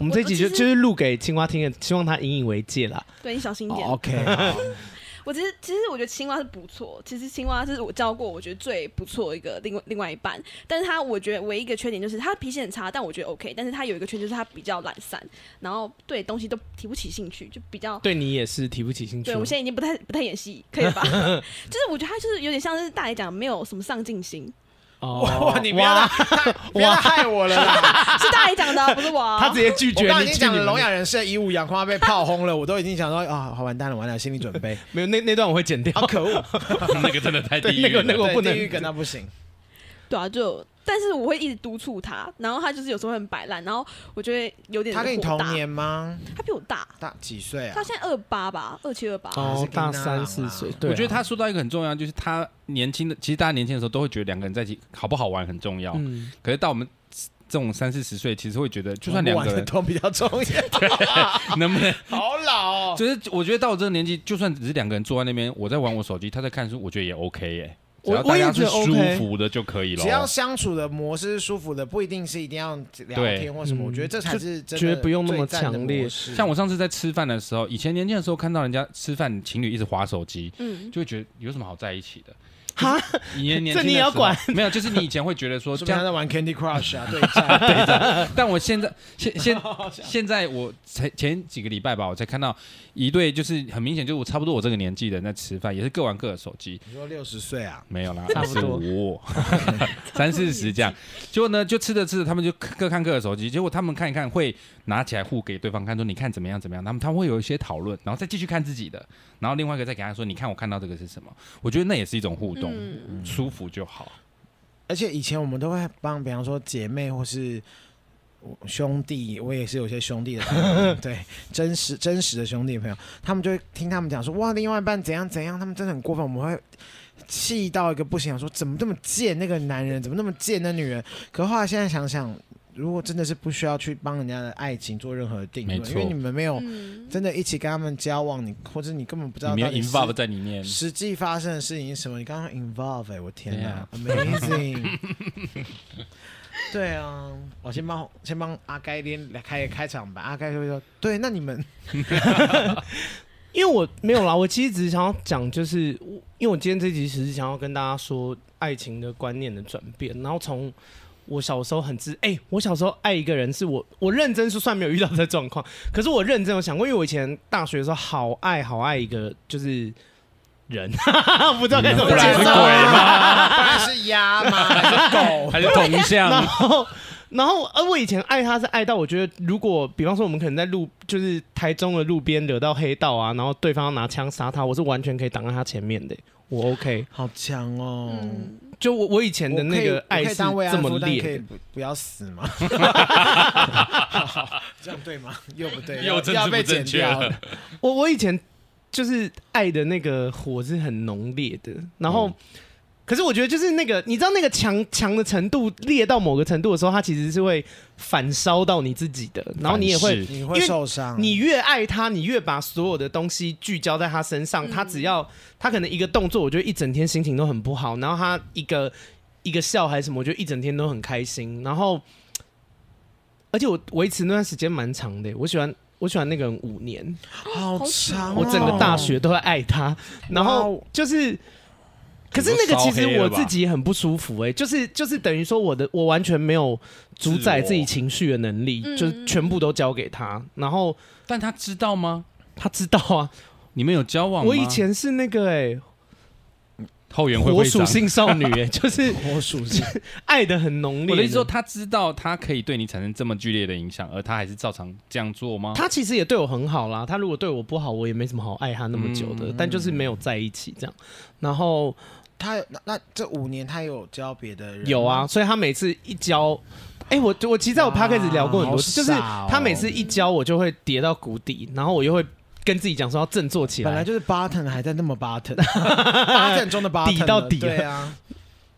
我们这一集就就是录给青蛙听的，希望他引以为戒啦。对，你小心一点。Oh, OK。我其实其实我觉得青蛙是不错，其实青蛙是我教过我觉得最不错的一个另外另外一半，但是他我觉得唯一一个缺点就是他脾气很差，但我觉得 OK，但是他有一个缺点就是他比较懒散，然后对东西都提不起兴趣，就比较对你也是提不起兴趣。对我现在已经不太不太演戏，可以吧？就是我觉得他就是有点像是大爷讲没有什么上进心。哦，哇！你不要不要害我了啦！是大姨讲的，不是我。他直接拒绝。我刚已经讲了，聋哑人士以武养花被炮轰了，我都已经想说啊，好完蛋了，完了，心理准备。没有那那段我会剪掉。好可恶，那个真的太低狱，那个那个我不能跟那不行。对啊，就但是我会一直督促他，然后他就是有时候会很摆烂，然后我觉得有点。他跟你同年吗？他比我大，大几岁啊？他现在二八吧，二七二八。哦，大三四岁。对，我觉得他说到一个很重要，就是他年轻的，其实大家年轻的时候都会觉得两个人在一起好不好玩很重要。嗯。可是到我们这种三四十岁，其实会觉得，就算两个人都比较重要，能不能？好老。就是我觉得到我这个年纪，就算只是两个人坐在那边，我在玩我手机，他在看书，我觉得也 OK 耶。只要大家是舒服的就可以了。只要相处的模式是舒服的，不一定是一定要聊天或什么。我觉得这才是真的。觉得不用那么强烈。像我上次在吃饭的时候，以前年轻的时候看到人家吃饭情侣一直划手机，嗯，就会觉得有什么好在一起的。哈，这你要管？没有，就是你以前会觉得说，这样在玩 Candy Crush 啊，对战对战。但我现在现现现在我才前几个礼拜吧，我才看到一对，就是很明显，就是我差不多我这个年纪的人在吃饭，也是各玩各的手机。你说六十岁啊？没有啦，差不多三四十这样。结果呢，就吃着吃着，他们就各看各的手机。结果他们看一看，会拿起来互给对方看，说你看怎么样怎么样。他们他们会有一些讨论，然后再继续看自己的，然后另外一个再给他说，你看我看到这个是什么？我觉得那也是一种互动。嗯、舒服就好，而且以前我们都会帮，比方说姐妹或是兄弟，我也是有些兄弟的朋友，对，真实真实的兄弟朋友，他们就会听他们讲说，哇，另外一半怎样怎样，他们真的很过分，我们会气到一个不行，说怎么这么贱，那个男人怎么那么贱，那女人，可后来现在想想。如果真的是不需要去帮人家的爱情做任何定论，因为你们没有真的一起跟他们交往，你或者你根本不知道你没有 involve 在里面，实际发生的事情是什么？你刚刚 involve，哎，我天哪，amazing！对啊，我先帮先帮阿该连来开开场吧。阿该就会说，对，那你们，因为我没有啦，我其实只是想要讲，就是因为我今天这集只是想要跟大家说爱情的观念的转变，然后从。我小时候很自哎、欸，我小时候爱一个人是我我认真是算没有遇到的状况，可是我认真有想过，因为我以前大学的时候好爱好爱一个就是人，不知道该怎么介绍，还是鸭吗？还是狗？还是铜像？然后然后而我以前爱他是爱到我觉得，如果比方说我们可能在路就是台中的路边惹到黑道啊，然后对方要拿枪杀他，我是完全可以挡在他前面的，我 OK，好强哦。嗯就我我以前的那个爱是这么烈，可以不不要死吗？这样对吗？又不对，又要被剪掉了。我我以前就是爱的那个火是很浓烈的，然后。嗯可是我觉得就是那个，你知道那个强强的程度裂到某个程度的时候，它其实是会反烧到你自己的，然后你也会，你会受伤。你越爱他，你越把所有的东西聚焦在他身上，嗯、他只要他可能一个动作，我觉得一整天心情都很不好，然后他一个一个笑还是什么，我觉得一整天都很开心。然后，而且我维持那段时间蛮长的，我喜欢我喜欢那个人五年，好长、哦，我整个大学都会爱他，然后就是。可是那个其实我自己很不舒服哎、欸，就是就是等于说我的我完全没有主宰自己情绪的能力，就是全部都交给他。然后，但他知道吗？他知道啊，你们有交往吗？我以前是那个哎、欸。后援会会火属性少女，哎，就是火属性爱的很浓烈。我的意思说，他知道他可以对你产生这么剧烈的影响，而他还是照常这样做吗？他其实也对我很好啦。他如果对我不好，我也没什么好爱他那么久的。嗯、但就是没有在一起这样。然后他那那这五年他有教别的人？有啊，所以他每次一教，哎、欸，我我其实在我 p a c k a g e 聊过很多次，就是他每次一教，我就会跌到谷底，然后我又会。跟自己讲说要振作起来，本来就是 button 还在那么 button，button 中 的 bottom 底到底了，对啊。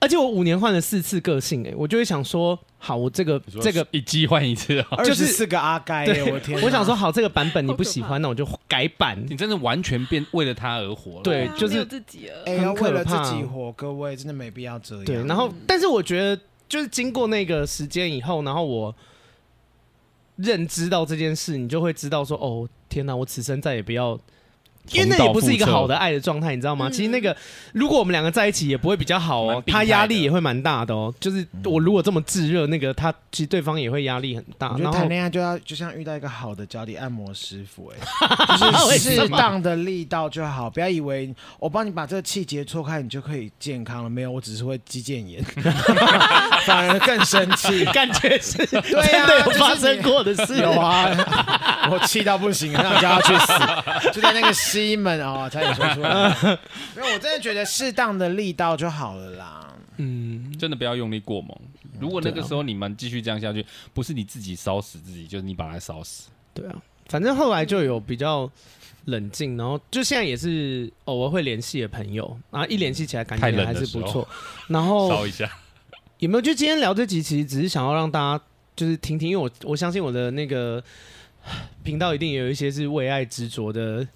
而且我五年换了四次个性，哎，我就会想说，好，我这个这个一季换一次，就是四个阿该，我天！我想说，好，这个版本你不喜欢，那我就改版。你真的完全变为了他而活了，对，就是自己了，哎，要为了自己活，各位真的没必要这样。对，然后，但是我觉得，就是经过那个时间以后，然后我认知到这件事，你就会知道说，哦，天哪，我此生再也不要。因为那也不是一个好的爱的状态，你知道吗？其实那个，如果我们两个在一起，也不会比较好哦。他压力也会蛮大的哦。就是我如果这么炙热，那个他其实对方也会压力很大。我觉得谈恋爱就要就像遇到一个好的脚底按摩师傅，哎，就是适当的力道就好。不要以为我帮你把这个气节错开，你就可以健康了。没有，我只是会肌腱炎，反而更生气。感觉是真的有发生过的事。有啊，我气到不行，让叫他去死，就在那个。西门哦，差点说出来。没有，我真的觉得适当的力道就好了啦。嗯，真的不要用力过猛。如果那个时候你们继续这样下去，不是你自己烧死自己，就是你把它烧死。对啊，反正后来就有比较冷静，然后就现在也是偶尔会联系的朋友，然后一联系起来感觉还是不错。然后烧一下，有没有？就今天聊这集，其实只是想要让大家就是听听，因为我我相信我的那个频道一定也有一些是为爱执着的。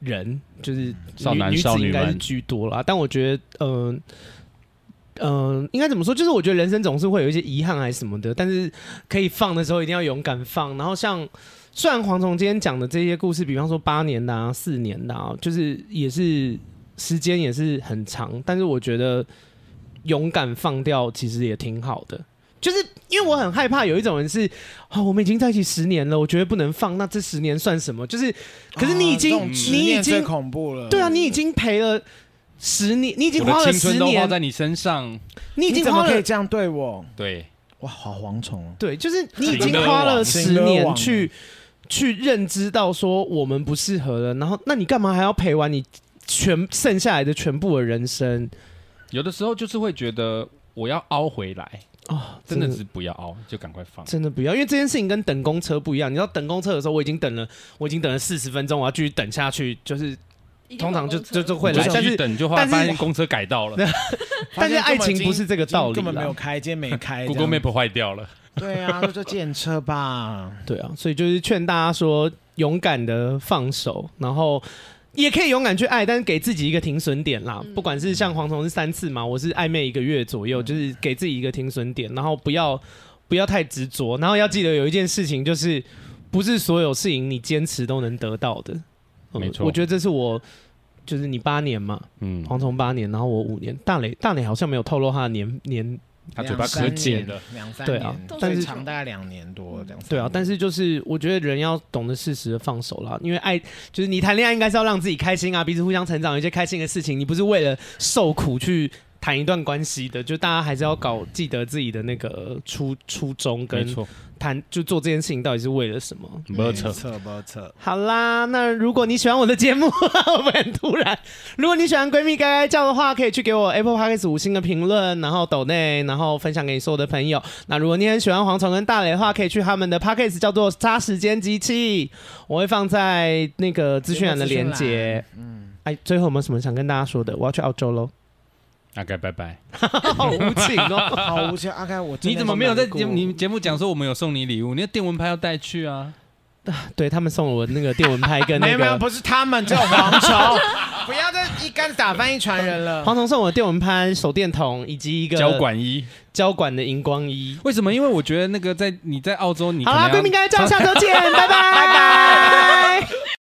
人就是少男女子应该是居多啦，但我觉得，嗯、呃，嗯、呃，应该怎么说？就是我觉得人生总是会有一些遗憾还是什么的，但是可以放的时候一定要勇敢放。然后像虽然黄虫今天讲的这些故事，比方说八年的啊、四年的啊，就是也是时间也是很长，但是我觉得勇敢放掉其实也挺好的。就是因为我很害怕有一种人是，哦，我们已经在一起十年了，我觉得不能放，那这十年算什么？就是，可是你已经，哦、你已经最恐怖了，对啊，你已经赔了十年，你已经花了十年花在你身上，你已经花了可以这样对我？对，哇，好蝗虫，对，就是你已经花了十年去去认知到说我们不适合了，然后那你干嘛还要陪完你全剩下来的全部的人生？有的时候就是会觉得我要凹回来。哦，真的是不要熬，就赶快放。真的不要，因为这件事情跟等公车不一样。你知道等公车的时候，我已经等了，我已经等了四十分钟，我要继续等下去，就是通常就就就会来，但是等就发现公车改道了。但是爱情不是这个道理，根本没有开，今天没开，Google Map 坏掉了。对啊，就坐电车吧。对啊，所以就是劝大家说，勇敢的放手，然后。也可以勇敢去爱，但是给自己一个停损点啦。嗯、不管是像黄虫是三次嘛，我是暧昧一个月左右，嗯、就是给自己一个停损点，然后不要不要太执着，然后要记得有一件事情，就是不是所有事情你坚持都能得到的。没错、嗯，我觉得这是我就是你八年嘛，嗯，黄虫八年，然后我五年，大磊大磊好像没有透露他的年年。他嘴巴可紧了，两三对啊，但是长大概两年多这样。对啊，但是就是我觉得人要懂得适时的放手啦，因为爱就是你谈恋爱应该是要让自己开心啊，彼此互相成长，有一些开心的事情，你不是为了受苦去谈一段关系的，就大家还是要搞记得自己的那个初初衷跟。谈就做这件事情到底是为了什么？没错，没错。好啦，那如果你喜欢我的节目，我们很突然？如果你喜欢闺蜜该该叫的话，可以去给我 Apple Podcast 五星的评论，然后抖内，然后分享给你所有的朋友。那如果你很喜欢黄虫跟大雷的话，可以去他们的 Podcast 叫做“杀时间机器”，我会放在那个资讯栏的连接。嗯，哎，最后有没有什么想跟大家说的？我要去澳洲喽。阿该拜拜，好无情哦，好无情。阿该，我你怎么没有在节你节目讲说我们有送你礼物？你的电蚊拍要带去啊？对他们送了我那个电蚊拍跟那个，没有，不是他们，这种蝗虫，不要再一竿子打翻一船人了。蝗虫送我电蚊拍、手电筒以及一个交管衣，交管的荧光衣。为什么？因为我觉得那个在你在澳洲，你好啦，闺蜜该叫，下周见，拜拜，拜拜。